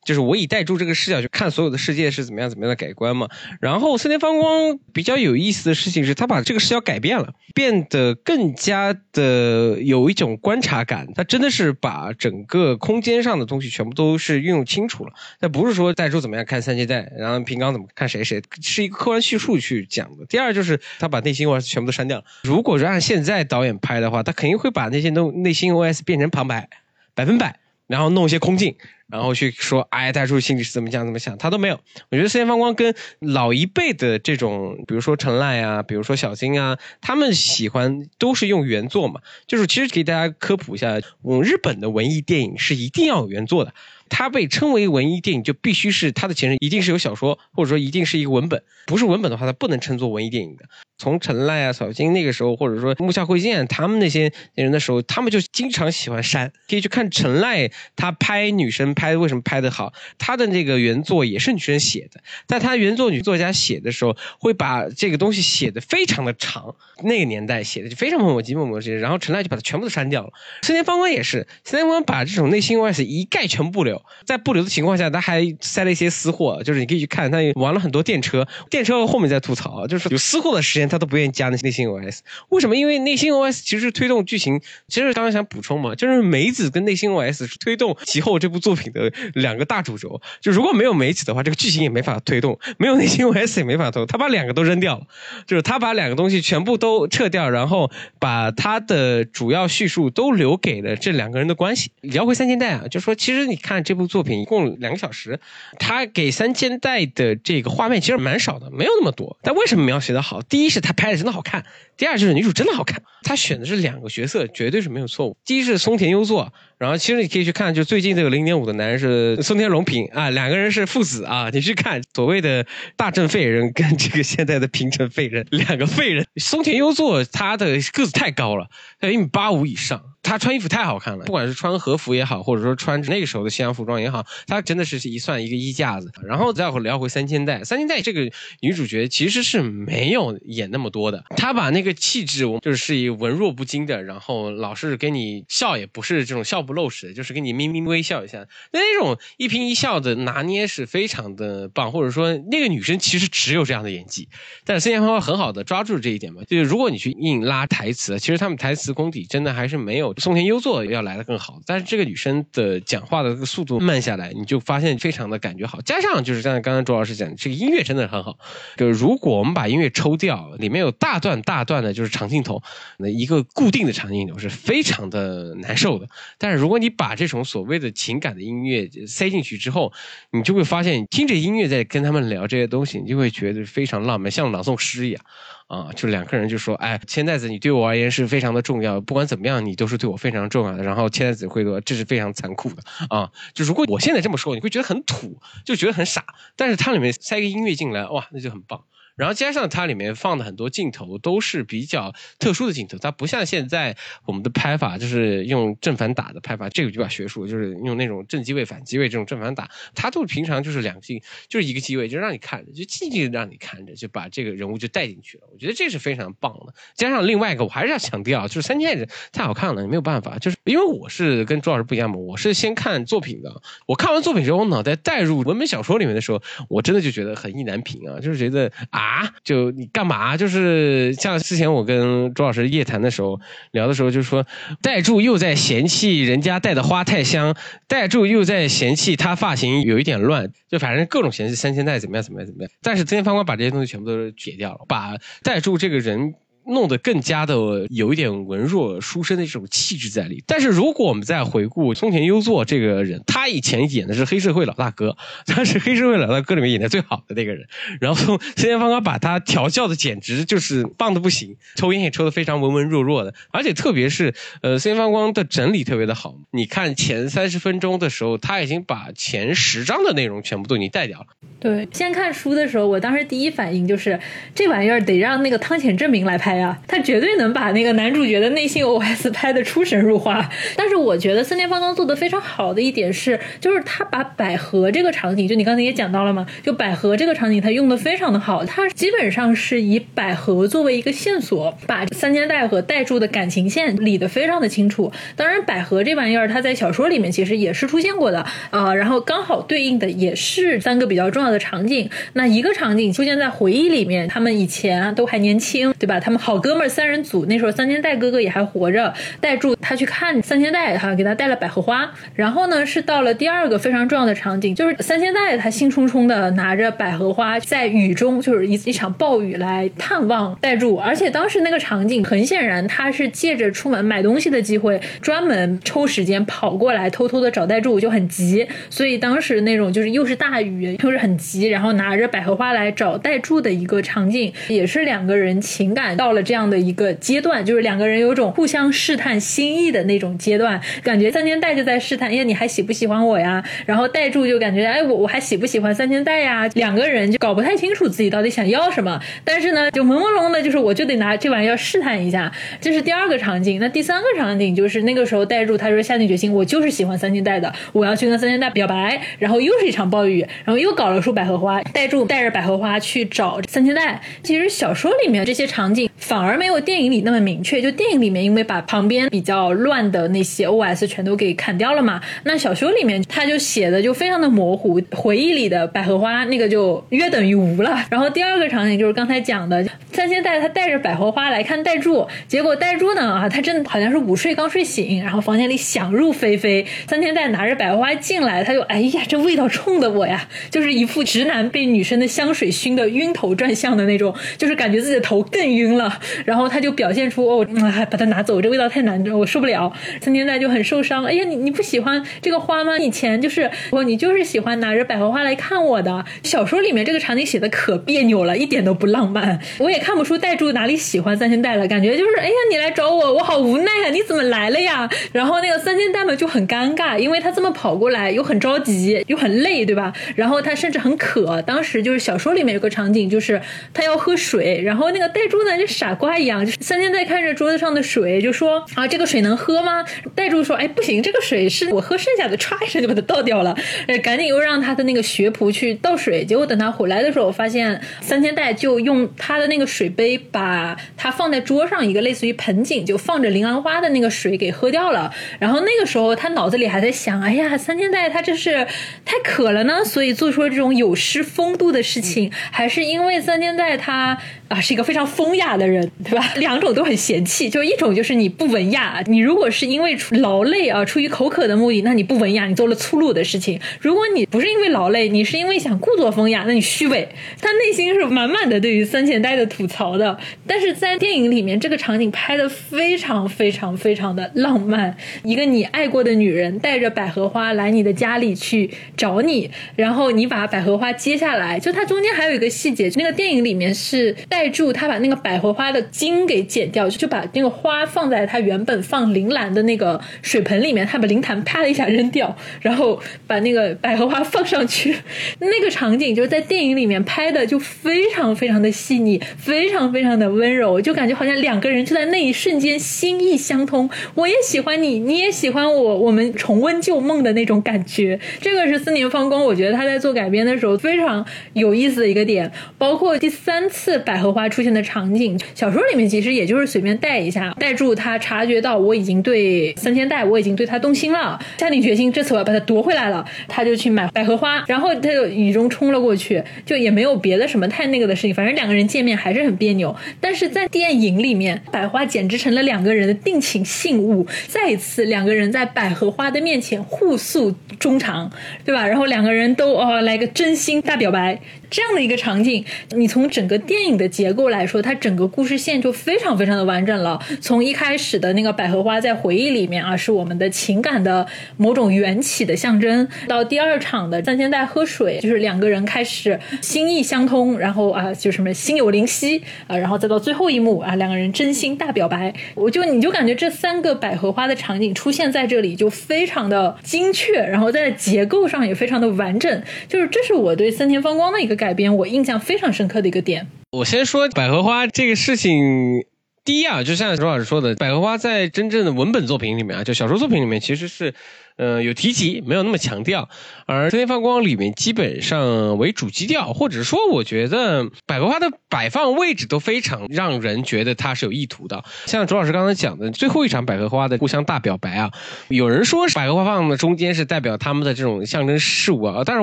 就是我以代柱这个视角去看所有的世界是怎么样怎么样的改观嘛。然后森田芳光比较有意思的事情是他把这个视角改变了，变得更加的有一种观察感。他真的是把整个空间上的东西全部都是运用清楚了。他不是说代柱怎么样看三阶带，然后平冈怎么看谁谁，是一个客观叙述去讲的。第二就是他把内心 OS 全部都删掉了。如果说按现在导演拍的话，他肯定会把那些都内心 OS 变成旁白，百分百。然后弄一些空镜，然后去说，哎，大叔心里是怎么想怎么想，他都没有。我觉得四田芳光跟老一辈的这种，比如说陈赖啊，比如说小金啊，他们喜欢都是用原作嘛。就是其实给大家科普一下，我们日本的文艺电影是一定要有原作的。它被称为文艺电影，就必须是它的前身一定是有小说，或者说一定是一个文本。不是文本的话，它不能称作文艺电影的。从陈赖啊、小金那个时候，或者说木下惠健他们那些人的时候，他们就经常喜欢删。可以去看陈赖他拍女生拍为什么拍的好，他的那个原作也是女生写的，但他原作女作家写的时候，会把这个东西写的非常的长。那个年代写的就非常磨磨唧磨磨唧，然后陈赖就把它全部都删掉了。森田芳光也是，森田芳光把这种内心 OS 一概全不留，在不留的情况下，他还塞了一些私货，就是你可以去看他玩了很多电车，电车后面在吐槽，就是有私货的时间。他都不愿意加那内心 OS，为什么？因为内心 OS 其实推动剧情，其实刚刚想补充嘛，就是梅子跟内心 OS 是推动其后这部作品的两个大主轴。就如果没有梅子的话，这个剧情也没法推动；没有内心 OS 也没法推动。他把两个都扔掉了，就是他把两个东西全部都撤掉，然后把他的主要叙述都留给了这两个人的关系。聊回三千代啊，就说其实你看这部作品一共两个小时，他给三千代的这个画面其实蛮少的，没有那么多。但为什么描写的好？第一是。他拍的真的好看，第二就是女主真的好看。她选的是两个角色，绝对是没有错误。第一是松田优作，然后其实你可以去看，就最近这个零点五的男人是松田龙平啊，两个人是父子啊。你去看所谓的大正废人跟这个现在的平成废人，两个废人。松田优作他的个子太高了，他一米八五以上。她穿衣服太好看了，不管是穿和服也好，或者说穿那个时候的西洋服装也好，她真的是一算一个衣架子。然后再聊回三千代，三千代这个女主角其实是没有演那么多的，她把那个气质，就是以文弱不惊的，然后老是给你笑，也不是这种笑不露齿，就是给你咪咪微笑一下，那那种一颦一笑的拿捏是非常的棒，或者说那个女生其实只有这样的演技，但是森田芳芳很好的抓住这一点嘛，就是如果你去硬拉台词，其实他们台词功底真的还是没有。松田优作要来的更好，但是这个女生的讲话的速度慢下来，你就发现非常的感觉好。加上就是像刚刚周老师讲，这个音乐真的很好。就如果我们把音乐抽掉，里面有大段大段的就是长镜头，那一个固定的长镜头是非常的难受的。但是如果你把这种所谓的情感的音乐塞进去之后，你就会发现听着音乐在跟他们聊这些东西，你就会觉得非常浪漫，像朗诵诗一样。啊，就两个人就说，哎，千代子，你对我而言是非常的重要，不管怎么样，你都是对我非常重要的。然后千代子会说，这是非常残酷的啊。就如果我现在这么说，你会觉得很土，就觉得很傻。但是它里面塞个音乐进来，哇，那就很棒。然后加上它里面放的很多镜头都是比较特殊的镜头，它不像现在我们的拍法，就是用正反打的拍法，这个比较学术，就是用那种正机位、反机位这种正反打，它都平常就是两镜，就是一个机位，就让你看着，就静静让你看着，就把这个人物就带进去了。我觉得这是非常棒的。加上另外一个，我还是要强调，就是三千人太好看了，没有办法，就是因为我是跟朱老师不一样嘛，我是先看作品的，我看完作品之后，我脑袋带入文本小说里面的时候，我真的就觉得很意难平啊，就是觉得啊。啊，就你干嘛？就是像之前我跟周老师夜谈的时候聊的时候，就说戴柱又在嫌弃人家戴的花太香，戴柱又在嫌弃他发型有一点乱，就反正各种嫌弃三千代怎么样怎么样怎么样。但是曾天方官把这些东西全部都解掉了，把戴柱这个人。弄得更加的有一点文弱书生的这种气质在里。但是如果我们再回顾松田优作这个人，他以前演的是黑社会老大哥，他是黑社会老大哥里面演的最好的那个人。然后森田芳刚把他调教的简直就是棒的不行，抽烟也抽的非常文文弱弱的。而且特别是呃森田芳光的整理特别的好，你看前三十分钟的时候，他已经把前十章的内容全部都已经带掉了。对，先看书的时候，我当时第一反应就是这玩意儿得让那个汤浅证明来拍。呀，他绝对能把那个男主角的内心 OS 拍得出神入化。但是我觉得森田芳刚做的非常好的一点是，就是他把百合这个场景，就你刚才也讲到了嘛，就百合这个场景他用的非常的好。他基本上是以百合作为一个线索，把三千代和代柱的感情线理得非常的清楚。当然，百合这玩意儿他在小说里面其实也是出现过的啊，然后刚好对应的也是三个比较重要的场景。那一个场景出现在回忆里面，他们以前都还年轻，对吧？他们。好哥们儿三人组，那时候三千代哥哥也还活着，带住他去看三千代，哈，给他带了百合花。然后呢，是到了第二个非常重要的场景，就是三千代他兴冲冲的拿着百合花在雨中，就是一一场暴雨来探望带住，而且当时那个场景很显然他是借着出门买东西的机会，专门抽时间跑过来偷偷的找带住，就很急。所以当时那种就是又是大雨又是很急，然后拿着百合花来找带住的一个场景，也是两个人情感到了这样的一个阶段，就是两个人有种互相试探心意的那种阶段，感觉三千代就在试探，哎，你还喜不喜欢我呀？然后带住就感觉，哎，我我还喜不喜欢三千代呀？两个人就搞不太清楚自己到底想要什么，但是呢，就朦朦胧胧的，就是我就得拿这玩意儿试探一下。这是第二个场景，那第三个场景就是那个时候带住他说下定决心，我就是喜欢三千代的，我要去跟三千代表白。然后又是一场暴雨，然后又搞了束百合花，带住带着百合花去找三千代。其实小说里面这些场景。反而没有电影里那么明确。就电影里面，因为把旁边比较乱的那些 OS 全都给砍掉了嘛，那小说里面他就写的就非常的模糊。回忆里的百合花那个就约等于无了。然后第二个场景就是刚才讲的，三千代他带着百合花来看代柱，结果代柱呢啊，他真的好像是午睡刚睡醒，然后房间里想入非非。三千代拿着百合花进来，他就哎呀，这味道冲的我呀，就是一副直男被女生的香水熏得晕头转向的那种，就是感觉自己的头更晕了。然后他就表现出哦，还把它拿走，这味道太难，我受不了。三千代就很受伤。哎呀，你你不喜欢这个花吗？以前就是我，你就是喜欢拿着百合花来看我的。小说里面这个场景写的可别扭了，一点都不浪漫。我也看不出代柱哪里喜欢三千代了，感觉就是哎呀，你来找我，我好无奈啊，你怎么来了呀？然后那个三千代嘛就很尴尬，因为他这么跑过来，又很着急，又很累，对吧？然后他甚至很渴。当时就是小说里面有个场景，就是他要喝水，然后那个代柱呢就傻瓜。一样，就是三千代看着桌子上的水，就说啊，这个水能喝吗？代柱说，哎，不行，这个水是我喝剩下的，歘一声就把它倒掉了。哎，赶紧又让他的那个学仆去倒水。结果等他回来的时候，发现三千代就用他的那个水杯，把他放在桌上一个类似于盆景，就放着铃兰花的那个水给喝掉了。然后那个时候他脑子里还在想，哎呀，三千代他这是太渴了呢，所以做出了这种有失风度的事情，还是因为三千代他啊是一个非常风雅的人。(laughs) 对吧？两种都很嫌弃，就一种就是你不文雅，你如果是因为劳累啊，出于口渴的目的，那你不文雅，你做了粗鲁的事情；如果你不是因为劳累，你是因为想故作风雅，那你虚伪。他内心是满满的对于三千代的吐槽的。但是在电影里面，这个场景拍的非常非常非常的浪漫。一个你爱过的女人带着百合花来你的家里去找你，然后你把百合花接下来，就它中间还有一个细节，那个电影里面是带住他把那个百合花的。茎给剪掉，就把那个花放在他原本放铃兰的那个水盆里面，他把灵坛啪的一下扔掉，然后把那个百合花放上去。那个场景就是在电影里面拍的，就非常非常的细腻，非常非常的温柔，就感觉好像两个人就在那一瞬间心意相通。我也喜欢你，你也喜欢我，我们重温旧梦的那种感觉。这个是四年方光，我觉得他在做改编的时候非常有意思的一个点，包括第三次百合荷花出现的场景，小说。里面其实也就是随便带一下，带住他察觉到我已经对三千代我已经对他动心了，下定决心这次我要把他夺回来了，他就去买百合花，然后他就雨中冲了过去，就也没有别的什么太那个的事情，反正两个人见面还是很别扭。但是在电影里面，百花简直成了两个人的定情信物，再一次两个人在百合花的面前互诉衷肠，对吧？然后两个人都哦来个真心大表白。这样的一个场景，你从整个电影的结构来说，它整个故事线就非常非常的完整了。从一开始的那个百合花在回忆里面啊，是我们的情感的某种缘起的象征；到第二场的三千代喝水，就是两个人开始心意相通，然后啊，就什么心有灵犀啊，然后再到最后一幕啊，两个人真心大表白。我就你就感觉这三个百合花的场景出现在这里就非常的精确，然后在结构上也非常的完整。就是这是我对森田芳光的一个。改编我印象非常深刻的一个点，我先说百合花这个事情。第一啊，就像周老师说的，百合花在真正的文本作品里面啊，就小说作品里面，其实是呃，有提及，没有那么强调。而《春天放光》里面基本上为主基调，或者说，我觉得百合花的摆放位置都非常让人觉得它是有意图的。像卓老师刚才讲的，最后一场百合花的互相大表白啊，有人说百合花放的中间是代表他们的这种象征事物啊，但是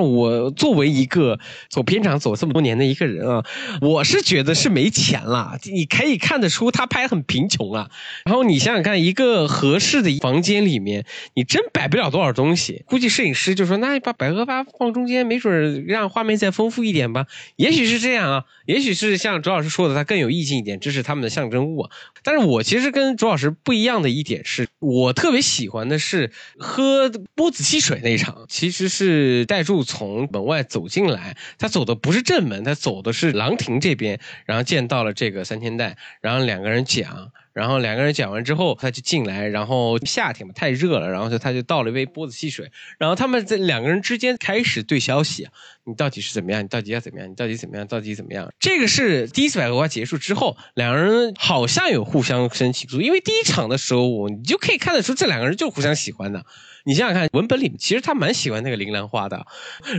我作为一个走片场走这么多年的一个人啊，我是觉得是没钱了。你可以看得出他拍很贫穷啊。然后你想想看，一个合适的房间里面，你真摆不了多少东西。估计摄影师就说：“那你把。”百合花放中间，没准让画面再丰富一点吧。也许是这样啊，也许是像周老师说的，它更有意境一点，这是他们的象征物。但是我其实跟周老师不一样的一点是，我特别喜欢的是喝波子汽水那一场，其实是戴柱从门外走进来，他走的不是正门，他走的是廊亭这边，然后见到了这个三千代，然后两个人讲。然后两个人讲完之后，他就进来，然后夏天嘛太热了，然后就他就倒了一杯波子汽水，然后他们在两个人之间开始对消息，你到底是怎么样？你到底要怎么样？你到底怎么样？到底怎么样？这个是第一次百合花结束之后，两个人好像有互相生情愫，因为第一场的时候，你就可以看得出这两个人就互相喜欢的。你想想看，文本里其实他蛮喜欢那个铃兰花的，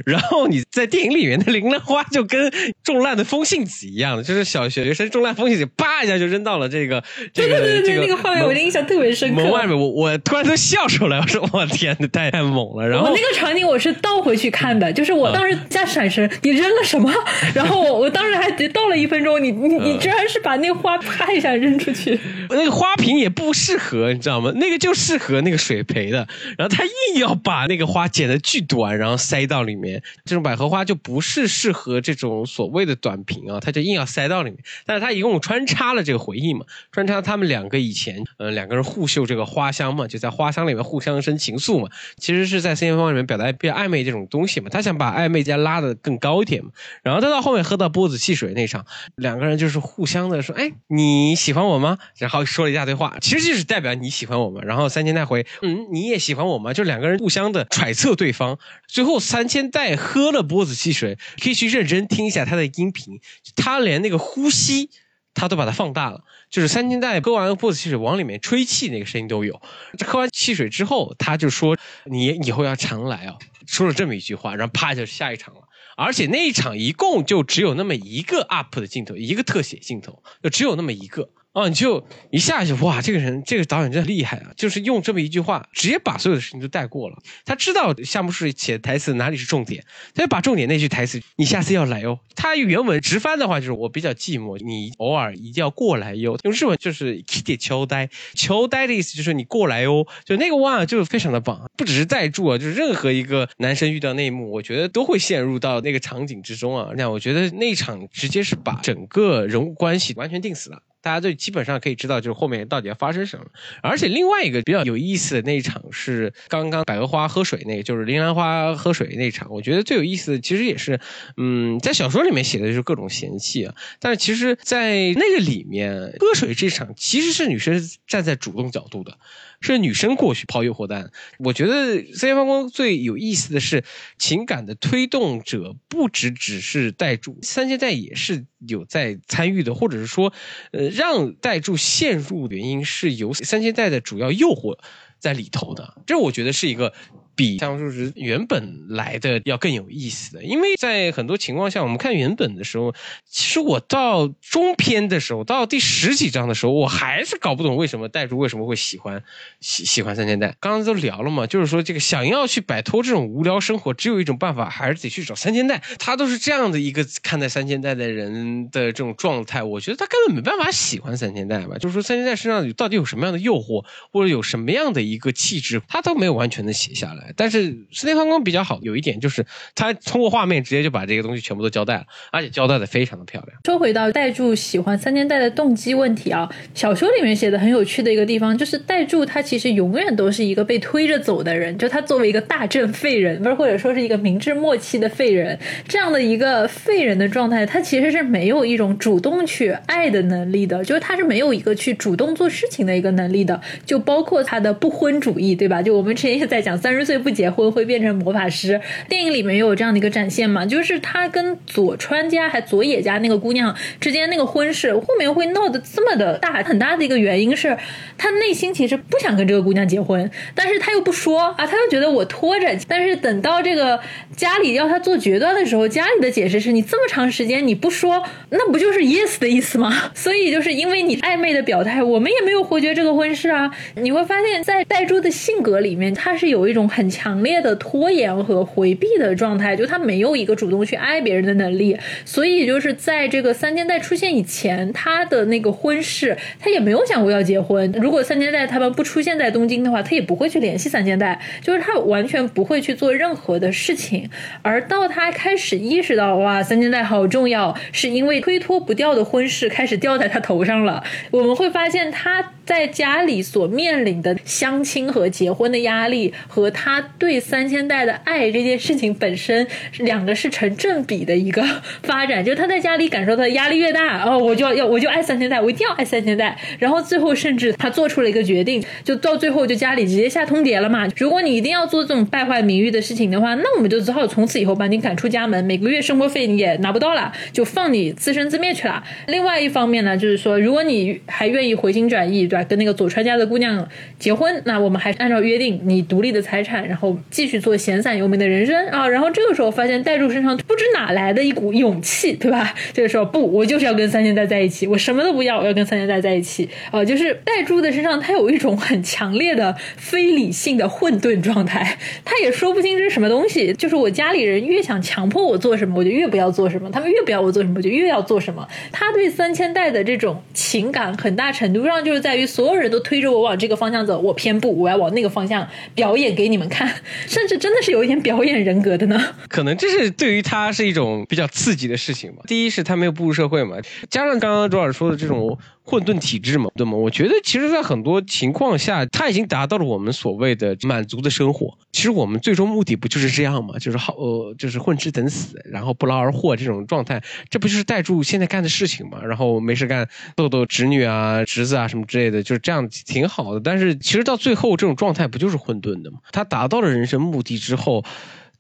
然后你在电影里面的铃兰花就跟种烂的风信子一样的，就是小学生种烂风信子，叭一下就扔到了这个这个这个那个画面，我的印象特别深刻。门外面，我我突然都笑出来，我说我天，太太猛了。然后我那个场景我是倒回去看的，就是我当时在闪神，你扔了什么？(laughs) 然后我我当时还倒了一分钟，你你你居然是把那个花啪一下扔出去，那个花瓶也不适合，你知道吗？那个就适合那个水培的，然后。他硬要把那个花剪得巨短，然后塞到里面。这种百合花就不是适合这种所谓的短瓶啊，他就硬要塞到里面。但是他一共穿插了这个回忆嘛，穿插他们两个以前，呃，两个人互秀这个花香嘛，就在花香里面互相生情愫嘛。其实是在《三千芳》里面表达比较暧昧这种东西嘛，他想把暧昧加拉的更高一点嘛。然后再到后面喝到波子汽水那场，两个人就是互相的说：“哎，你喜欢我吗？”然后说了一大堆话，其实就是代表你喜欢我嘛。然后三千代回：“嗯，你也喜欢我？”就两个人互相的揣测对方，最后三千代喝了波子汽水，可以去认真听一下他的音频，他连那个呼吸他都把它放大了，就是三千代喝完波子汽水往里面吹气那个声音都有。喝完汽水之后，他就说：“你以后要常来哦。”说了这么一句话，然后啪就下一场了。而且那一场一共就只有那么一个 up 的镜头，一个特写镜头，就只有那么一个。哦，你就一下就哇，这个人这个导演真的厉害啊！就是用这么一句话，直接把所有的事情都带过了。他知道夏目漱石写台词哪里是重点，他就把重点那句台词：“你下次要来哦。”他原文直翻的话就是：“我比较寂寞，你偶尔一定要过来哟。”用日文就是“キテ秋呆”，秋呆的意思就是你过来哦。就那个哇，就是非常的棒，不只是代住啊，就是任何一个男生遇到那一幕，我觉得都会陷入到那个场景之中啊。那我觉得那一场直接是把整个人物关系完全定死了。大家就基本上可以知道，就是后面到底要发生什么。而且另外一个比较有意思的那一场是刚刚百合花喝水那个，就是铃兰花喝水那场。我觉得最有意思的其实也是，嗯，在小说里面写的就是各种嫌弃啊，但是其实，在那个里面喝水这场其实是女生站在主动角度的。是女生过去抛诱惑单，我觉得《三千芳光》最有意思的是情感的推动者不只只是代助，三千代也是有在参与的，或者是说，呃，让代助陷入原因是由三千代的主要诱惑在里头的，这我觉得是一个。比像就是原本来的要更有意思的，因为在很多情况下，我们看原本的时候，其实我到中篇的时候，到第十几章的时候，我还是搞不懂为什么代主为什么会喜欢喜喜欢三千代。刚刚都聊了嘛，就是说这个想要去摆脱这种无聊生活，只有一种办法，还是得去找三千代。他都是这样的一个看待三千代的人的这种状态，我觉得他根本没办法喜欢三千代吧。就是说三千代身上到底有什么样的诱惑，或者有什么样的一个气质，他都没有完全的写下来。但是《十天方光》比较好，有一点就是他通过画面直接就把这个东西全部都交代了，而且交代的非常的漂亮。说回到代柱喜欢三千代的动机问题啊，小说里面写的很有趣的一个地方就是代柱他其实永远都是一个被推着走的人，就他作为一个大正废人，不是或者说是一个明智末期的废人，这样的一个废人的状态，他其实是没有一种主动去爱的能力的，就是他是没有一个去主动做事情的一个能力的，就包括他的不婚主义，对吧？就我们之前也在讲，三十岁不结婚会变成魔法师。电影里面也有这样的一个展现嘛，就是他跟佐川家还佐野家那个姑娘之间那个婚事，后面会闹得这么的大，很大的一个原因是他内心其实不想跟这个姑娘结婚，但是他又不说啊，他又觉得我拖着。但是等到这个家里要他做决断的时候，家里的解释是你这么长时间你不说，那不就是 yes 的意思吗？(laughs) 所以就是因为你暧昧的表态，我们也没有回绝这个婚事啊。你会发现在戴珠的性格里面，他是有一种很强烈的拖延和回避的状态，就他没有一个主动去爱别人的能力。所以就是在这个三千代出现以前，他的那个婚事，他也没有想过要结婚。如果三千代他们不出现在东京的话，他也不会去联系三千代，就是他完全不会去做任何的事情。而到他开始意识到哇，三千代好重要，是因为推脱不掉的婚事开始掉在他头上了。我们会发现他在家里所面临的相亲和结婚的压力，和他对三千代的爱这件事情本身，两个是成正比的一个发展。就他在家里感受到的压力越大，哦，我就要要我就爱三千代，我一定要爱三千代。然后最后甚至他做出了一个决定，就到最后就家里直接下通牒了嘛。如果你一定要做这种败坏名誉的事情的话，那我们就只好从此以后把你赶出家门，每个月生活费你也拿不到了，就放你自生自灭去了。另外一方面呢，就是说，如果你还愿意回心转意，跟那个佐川家的姑娘结婚，那我们还是按照约定，你独立的财产，然后继续做闲散游民的人生啊。然后这个时候发现代柱身上不知哪来的一股勇气，对吧？这个时候不，我就是要跟三千代在一起，我什么都不要，我要跟三千代在一起啊。就是代柱的身上，他有一种很强烈的非理性的混沌状态，他也说不清这是什么东西。就是我家里人越想强迫我做什么，我就越不要做什么；他们越不要我做什么，我就越要做什么。他对三千代的这种情感，很大程度上就是在于所有人都推着我往这个方向走，我偏不，我要往那个方向表演给你们看，(laughs) 甚至真的是有一点表演人格的呢。可能这是对于他是一种比较刺激的事情吧。第一是他没有步入社会嘛，加上刚刚卓老师说的这种混沌体质嘛，对吗？我觉得其实，在很多情况下，他已经达到了我们所谓的满足的生活。其实我们最终目的不就是这样吗？就是好，呃，就是混吃等死，然后不劳而获这种状态，这不就是代柱现在干的事情吗？然后没事干，逗逗侄女啊、侄子啊什么之类的，就是这样挺好的。但是其实到最后，这种状态不就是混沌的吗？他达到了人生目的之后。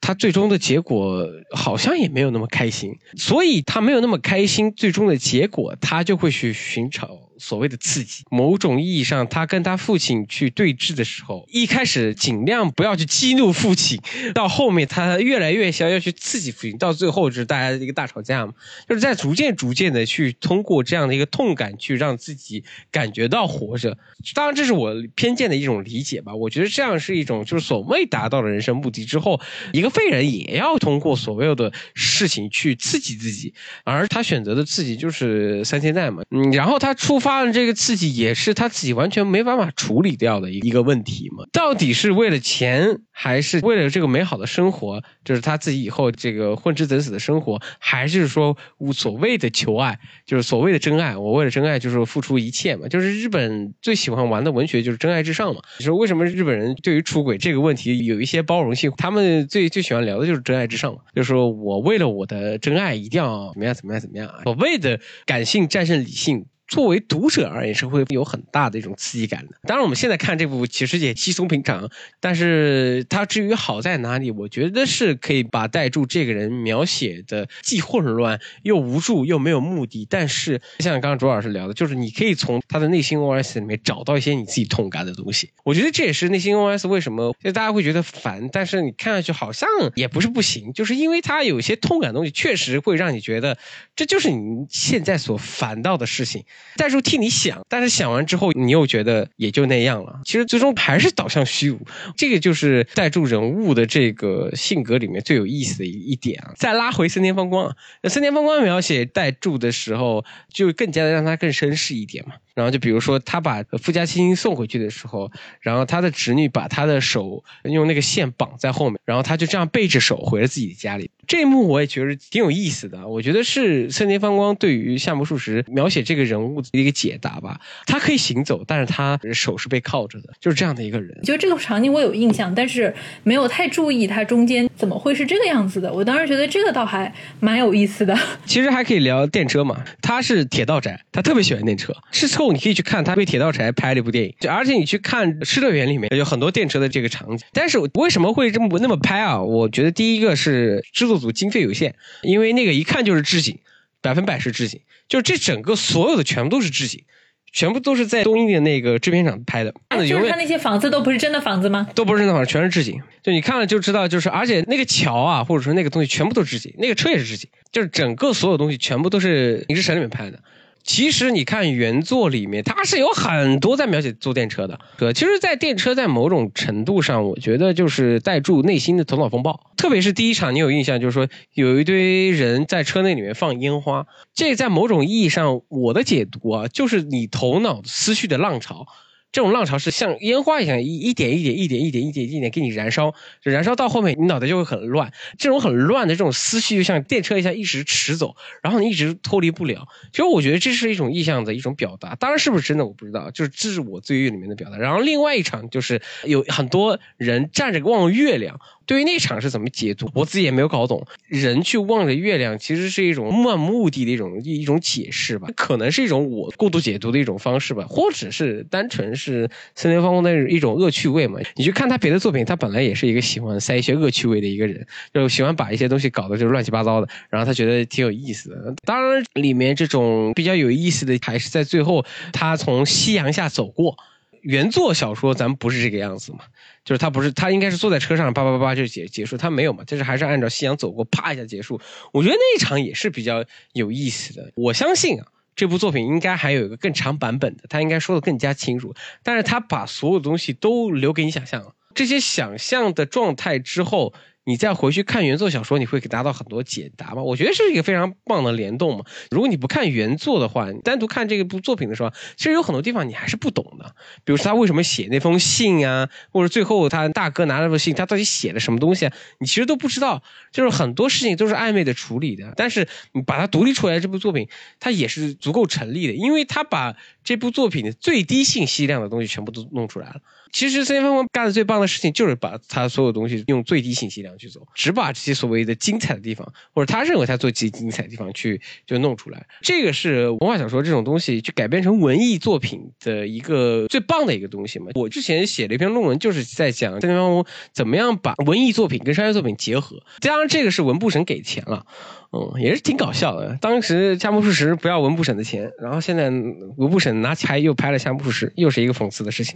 他最终的结果好像也没有那么开心，所以他没有那么开心。最终的结果，他就会去寻找。所谓的刺激，某种意义上，他跟他父亲去对峙的时候，一开始尽量不要去激怒父亲，到后面他越来越想要去刺激父亲，到最后就是大家一个大吵架嘛，就是在逐渐逐渐的去通过这样的一个痛感去让自己感觉到活着。当然，这是我偏见的一种理解吧。我觉得这样是一种就是所谓达到了人生目的之后，一个废人也要通过所谓的事情去刺激自己，而他选择的刺激就是三千代嘛，嗯，然后他出。发的这个刺激也是他自己完全没办法处理掉的一个问题嘛？到底是为了钱，还是为了这个美好的生活？就是他自己以后这个混吃等死的生活，还是说无所谓的求爱，就是所谓的真爱？我为了真爱就是付出一切嘛？就是日本最喜欢玩的文学就是真爱至上嘛？你说为什么日本人对于出轨这个问题有一些包容性？他们最最喜欢聊的就是真爱至上嘛？就是说我为了我的真爱一定要怎么样怎么样怎么样啊？所谓的感性战胜理性。作为读者而言，是会有很大的一种刺激感的。当然，我们现在看这部其实也稀松平常，但是它至于好在哪里，我觉得是可以把代柱这个人描写的既混乱又无助又没有目的。但是像刚刚卓老师聊的，就是你可以从他的内心 OS 里面找到一些你自己痛感的东西。我觉得这也是内心 OS 为什么就大家会觉得烦，但是你看上去好像也不是不行，就是因为他有些痛感东西，确实会让你觉得这就是你现在所烦到的事情。代入替你想，但是想完之后，你又觉得也就那样了。其实最终还是导向虚无，这个就是代入人物的这个性格里面最有意思的一一点啊。再拉回森田芳光，那森田芳光描写代入的时候，就更加的让他更绅士一点嘛。然后就比如说，他把富家亲送回去的时候，然后他的侄女把他的手用那个线绑在后面，然后他就这样背着手回了自己的家里。这一幕我也觉得挺有意思的，我觉得是森田芳光对于夏目漱石描写这个人物的一个解答吧。他可以行走，但是他手是被铐着的，就是这样的一个人。就这个场景我有印象，但是没有太注意他中间怎么会是这个样子的。我当时觉得这个倒还蛮有意思的。(laughs) 其实还可以聊电车嘛，他是铁道宅，他特别喜欢电车，是后。后你可以去看他被铁道柴拍了一部电影，就而且你去看《失乐园》里面有很多电车的这个场景。但是为什么会这么那么拍啊？我觉得第一个是制作组经费有限，因为那个一看就是置景，百分百是置景，就是这整个所有的全部都是置景。全部都是在东映的那个制片厂拍的，就是他那些房子都不是真的房子吗？都不是真的房子，全是置景。就你看了就知道，就是而且那个桥啊，或者说那个东西全部都是置景，那个车也是置景，就是整个所有东西全部都是影视城里面拍的。其实你看原作里面，它是有很多在描写坐电车的。对，其实，在电车在某种程度上，我觉得就是带住内心的头脑风暴。特别是第一场，你有印象，就是说有一堆人在车内里面放烟花，这在某种意义上，我的解读啊，就是你头脑思绪的浪潮。这种浪潮是像烟花一样，一一点一点、一点一点、一点一点给你燃烧，燃烧到后面，你脑袋就会很乱。这种很乱的这种思绪，就像电车一样，一直驰走，然后你一直脱离不了。其实我觉得这是一种意象的一种表达，当然是不是真的我不知道，就是这是我罪欲里面的表达。然后另外一场就是有很多人站着望月亮。对于那场是怎么解读，我自己也没有搞懂。人去望着月亮，其实是一种漫目的的一种一种解释吧，可能是一种我过度解读的一种方式吧，或者是单纯是森田芳光的一种恶趣味嘛。你去看他别的作品，他本来也是一个喜欢塞一些恶趣味的一个人，就喜欢把一些东西搞得就是乱七八糟的，然后他觉得挺有意思的。当然，里面这种比较有意思的还是在最后，他从夕阳下走过。原作小说咱们不是这个样子嘛，就是他不是他应该是坐在车上叭叭叭叭就结结束，他没有嘛，就是还是按照夕阳走过，啪一下结束。我觉得那一场也是比较有意思的。我相信啊，这部作品应该还有一个更长版本的，他应该说的更加清楚。但是他把所有东西都留给你想象了，这些想象的状态之后。你再回去看原作小说，你会给达到很多解答吗？我觉得是一个非常棒的联动嘛。如果你不看原作的话，单独看这部作品的时候，其实有很多地方你还是不懂的。比如说他为什么写那封信啊，或者最后他大哥拿那封信，他到底写了什么东西啊？你其实都不知道。就是很多事情都是暧昧的处理的。但是你把它独立出来，这部作品它也是足够成立的，因为他把这部作品的最低信息量的东西全部都弄出来了。其实森田芳光干的最棒的事情就是把他所有东西用最低信息量去走，只把这些所谓的精彩的地方，或者他认为他最最精彩的地方去就弄出来。这个是文化小说这种东西去改编成文艺作品的一个最棒的一个东西嘛。我之前写了一篇论文，就是在讲森田芳光怎么样把文艺作品跟商业作品结合。当然，这个是文部省给钱了。嗯，也是挺搞笑的。当时夏目漱石不要文部省的钱，然后现在文部省拿起拍又拍了夏目漱石，又是一个讽刺的事情。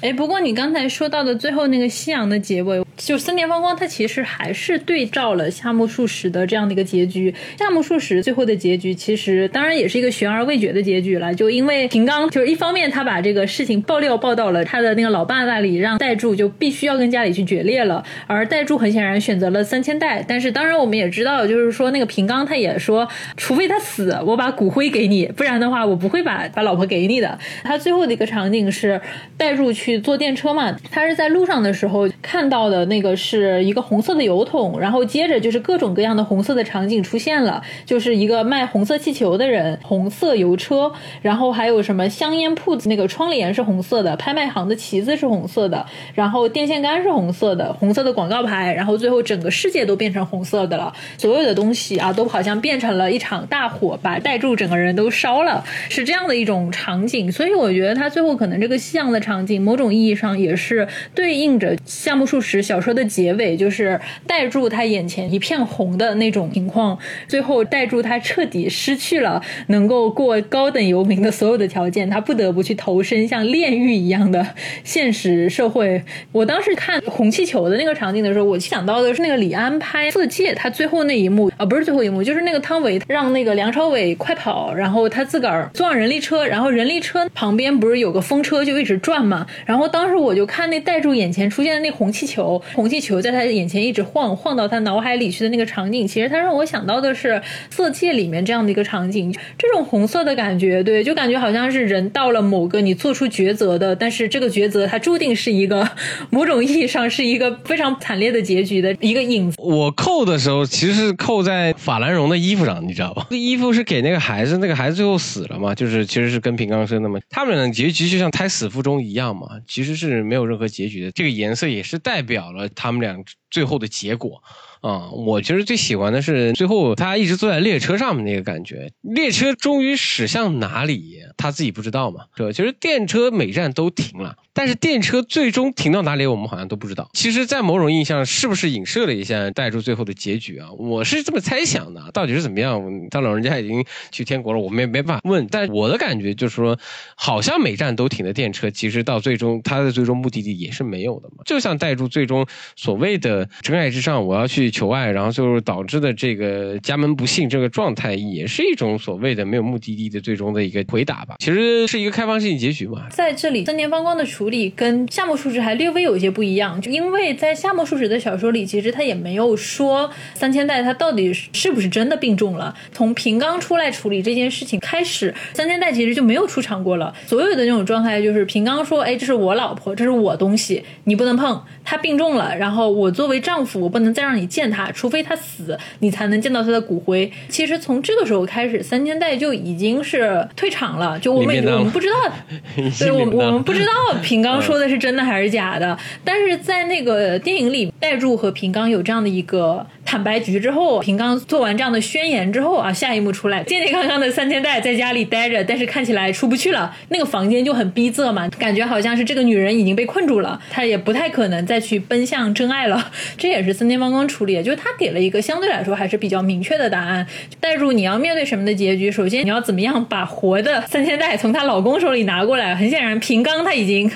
哎，不过你刚才说到的最后那个夕阳的结尾，就森田芳光他其实还是对照了夏目漱石的这样的一个结局。夏目漱石最后的结局其实当然也是一个悬而未决的结局了，就因为平冈就是一方面他把这个事情爆料报到了他的那个老爸那里，让代柱就必须要跟家里去决裂了，而代柱很显然选择了三千代。但是当然我们也知道，就是说那个。平刚他也说，除非他死，我把骨灰给你，不然的话我不会把把老婆给你的。他最后的一个场景是带入去坐电车嘛，他是在路上的时候看到的那个是一个红色的油桶，然后接着就是各种各样的红色的场景出现了，就是一个卖红色气球的人，红色油车，然后还有什么香烟铺子那个窗帘是红色的，拍卖行的旗子是红色的，然后电线杆是红色的，红色的广告牌，然后最后整个世界都变成红色的了，所有的东西。啊，都好像变成了一场大火，把带柱整个人都烧了，是这样的一种场景。所以我觉得他最后可能这个像的场景，某种意义上也是对应着夏目漱石小说的结尾，就是带柱他眼前一片红的那种情况。最后带柱他彻底失去了能够过高等游民的所有的条件，他不得不去投身像炼狱一样的现实社会。我当时看红气球的那个场景的时候，我想到的是那个李安拍《色戒》，他最后那一幕啊，不是最。后一幕就是那个汤唯让那个梁朝伟快跑，然后他自个儿坐上人力车，然后人力车旁边不是有个风车就一直转嘛？然后当时我就看那带住眼前出现的那红气球，红气球在他眼前一直晃，晃到他脑海里去的那个场景，其实他让我想到的是《色戒》里面这样的一个场景，这种红色的感觉，对，就感觉好像是人到了某个你做出抉择的，但是这个抉择它注定是一个某种意义上是一个非常惨烈的结局的一个影子。我扣的时候其实是扣在。法兰绒的衣服上，你知道吧？那 (laughs) 衣服是给那个孩子，那个孩子最后死了嘛？就是其实是跟平冈生的嘛。他们俩结局就像胎死腹中一样嘛，其实是没有任何结局的。这个颜色也是代表了他们俩最后的结果。啊，我其实最喜欢的是最后他一直坐在列车上面那个感觉，列车终于驶向哪里，他自己不知道嘛，对吧？其实电车每站都停了，但是电车最终停到哪里，我们好像都不知道。其实，在某种印象，是不是影射了一下带住最后的结局啊？我是这么猜想的，到底是怎么样？他老人家已经去天国了，我们也没办法问。但我的感觉就是说，好像每站都停的电车，其实到最终他的最终目的地也是没有的嘛。就像带住最终所谓的真爱至上，我要去。求爱，然后就是导致的这个家门不幸这个状态，也是一种所谓的没有目的地的最终的一个回答吧。其实是一个开放性结局嘛。在这里，森田芳光的处理跟夏目漱石还略微有一些不一样，就因为在夏目漱石的小说里，其实他也没有说三千代他到底是不是真的病重了。从平冈出来处理这件事情开始，三千代其实就没有出场过了。所有的那种状态就是平冈说：“哎，这是我老婆，这是我东西，你不能碰。她病重了，然后我作为丈夫，我不能再让你见。”见他，除非他死，你才能见到他的骨灰。其实从这个时候开始，三千代就已经是退场了。就我们我们不知道，(laughs) 对我我们不知道 (laughs) 平冈说的是真的还是假的。但是在那个电影里，代柱和平冈有这样的一个。坦白局之后，平冈做完这样的宣言之后啊，下一幕出来，健健康康的三千代在家里待着，但是看起来出不去了。那个房间就很逼仄嘛，感觉好像是这个女人已经被困住了，她也不太可能再去奔向真爱了。这也是森田芳光处理，就是他给了一个相对来说还是比较明确的答案。带入你要面对什么的结局，首先你要怎么样把活的三千代从她老公手里拿过来。很显然，平冈他已经，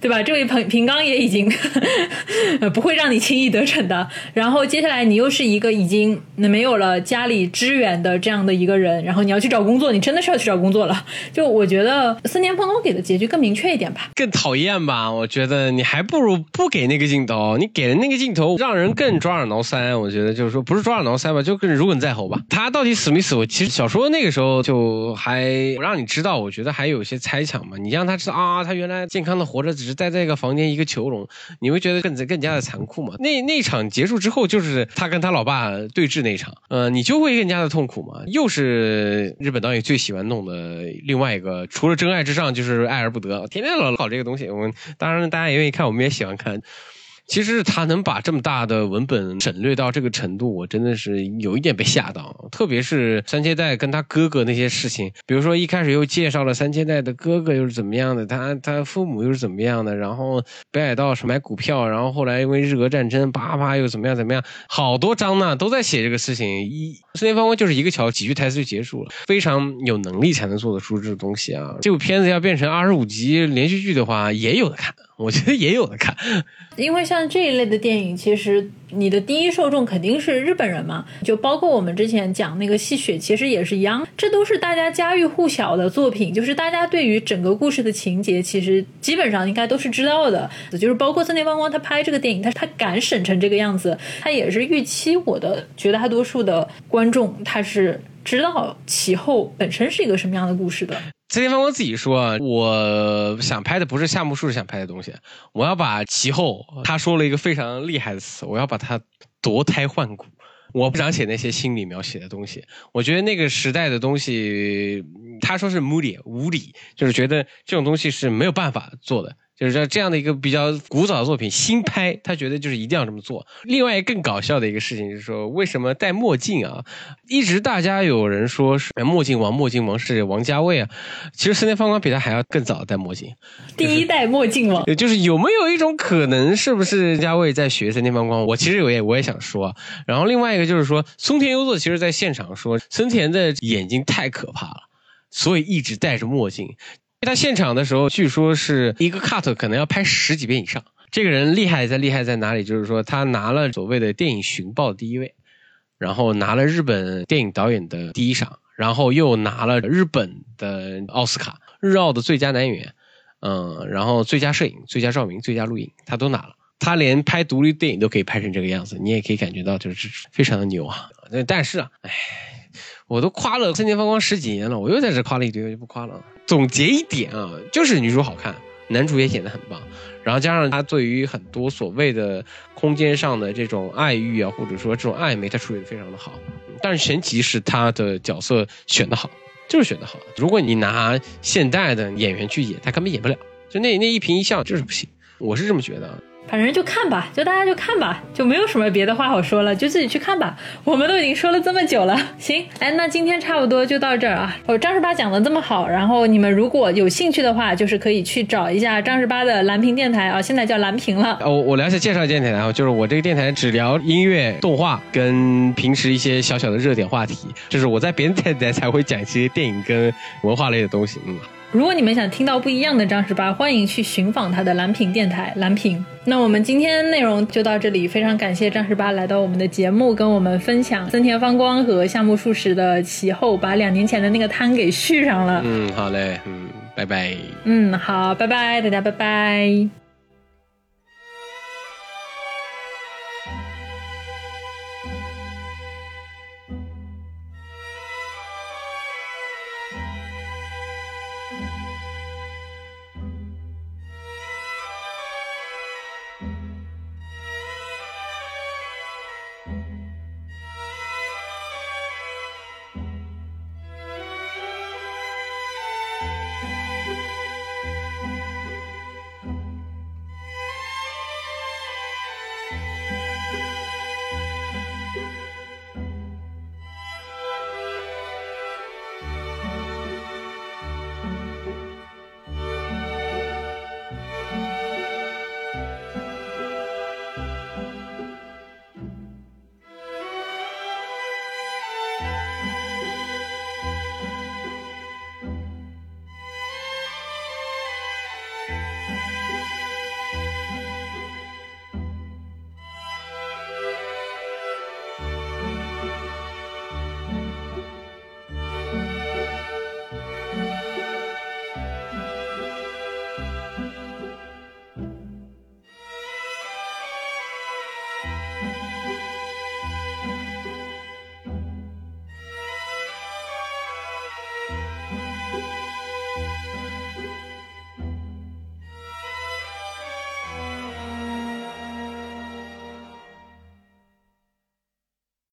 对吧？这位平平刚也已经不会让你轻易得逞的。然后接下来你又。是一个已经没有了家里支援的这样的一个人，然后你要去找工作，你真的是要去找工作了。就我觉得四年风光给的结局更明确一点吧，更讨厌吧？我觉得你还不如不给那个镜头，你给了那个镜头，让人更抓耳挠腮。我觉得就是说，不是抓耳挠腮吧，就更如鲠在喉吧。他到底死没死？我其实小说那个时候就还让你知道，我觉得还有些猜想嘛。你让他知道啊，他原来健康的活着，只是待在一个房间一个囚笼，你会觉得更更加的残酷嘛？那那场结束之后，就是他跟他老爸对峙那场，呃，你就会更加的痛苦嘛。又是日本导演最喜欢弄的另外一个，除了真爱之上，就是爱而不得，天天老搞这个东西。我们当然大家也愿意看，我们也喜欢看。其实他能把这么大的文本省略到这个程度，我真的是有一点被吓到。特别是三千代跟他哥哥那些事情，比如说一开始又介绍了三千代的哥哥又是怎么样的，他他父母又是怎么样的，然后北海道是买股票，然后后来因为日俄战争，叭叭又怎么样怎么样，好多章呢都在写这个事情。一四田芳光就是一个桥，几句台词就结束了，非常有能力才能做得出这东西啊。这部片子要变成二十五集连续剧的话，也有的看。我觉得也有的看，因为像这一类的电影，其实你的第一受众肯定是日本人嘛，就包括我们之前讲那个戏雪，其实也是一样，这都是大家家喻户晓的作品，就是大家对于整个故事的情节，其实基本上应该都是知道的。就是包括森田芳光他拍这个电影，他他敢审成这个样子，他也是预期我的绝大多数的观众他是知道其后本身是一个什么样的故事的。森田芳光自己说：“我想拍的不是夏目漱石想拍的东西，我要把其后他说了一个非常厉害的词，我要把它夺胎换骨。我不想写那些心理描写的东西。我觉得那个时代的东西，他说是无理，无理就是觉得这种东西是没有办法做的。”就是这样的一个比较古早的作品，新拍他觉得就是一定要这么做。另外更搞笑的一个事情就是说，为什么戴墨镜啊？一直大家有人说是墨镜王，墨镜王是王家卫啊。其实森田芳光比他还要更早戴墨镜，第一代墨镜王。就是有没有一种可能，是不是家卫在学森田芳光？我其实我也我也想说。然后另外一个就是说，松田优作其实在现场说，森田的眼睛太可怕了，所以一直戴着墨镜。他现场的时候，据说是一个 cut 可能要拍十几遍以上。这个人厉害在厉害在哪里？就是说他拿了所谓的电影寻报第一位，然后拿了日本电影导演的第一赏，然后又拿了日本的奥斯卡日奥的最佳男演员，嗯，然后最佳摄影、最佳照明、最佳录影，他都拿了。他连拍独立电影都可以拍成这个样子，你也可以感觉到就是非常的牛啊。但是啊，唉。我都夸了森田芳光十几年了，我又在这夸了一堆，我就不夸了。总结一点啊，就是女主好看，男主也演得很棒，然后加上他对于很多所谓的空间上的这种爱欲啊，或者说这种暧昧，他处理的非常的好。但是神奇是他的角色选的好，就是选的好。如果你拿现代的演员去演，他根本演不了，就那那一颦一笑就是不行。我是这么觉得。反正就看吧，就大家就看吧，就没有什么别的话好说了，就自己去看吧。我们都已经说了这么久了，行，哎，那今天差不多就到这儿啊。哦，张十八讲的这么好，然后你们如果有兴趣的话，就是可以去找一下张十八的蓝屏电台啊，现在叫蓝屏了。哦，我聊一下介绍电台啊，就是我这个电台只聊音乐、动画跟平时一些小小的热点话题，就是我在别的电台才会讲一些电影跟文化类的东西，嗯。如果你们想听到不一样的张十八，欢迎去寻访他的蓝屏电台蓝屏。那我们今天内容就到这里，非常感谢张十八来到我们的节目，跟我们分享森田芳光和夏目漱石的其后，把两年前的那个摊给续上了。嗯，好嘞，嗯，拜拜。嗯，好，拜拜，大家拜拜。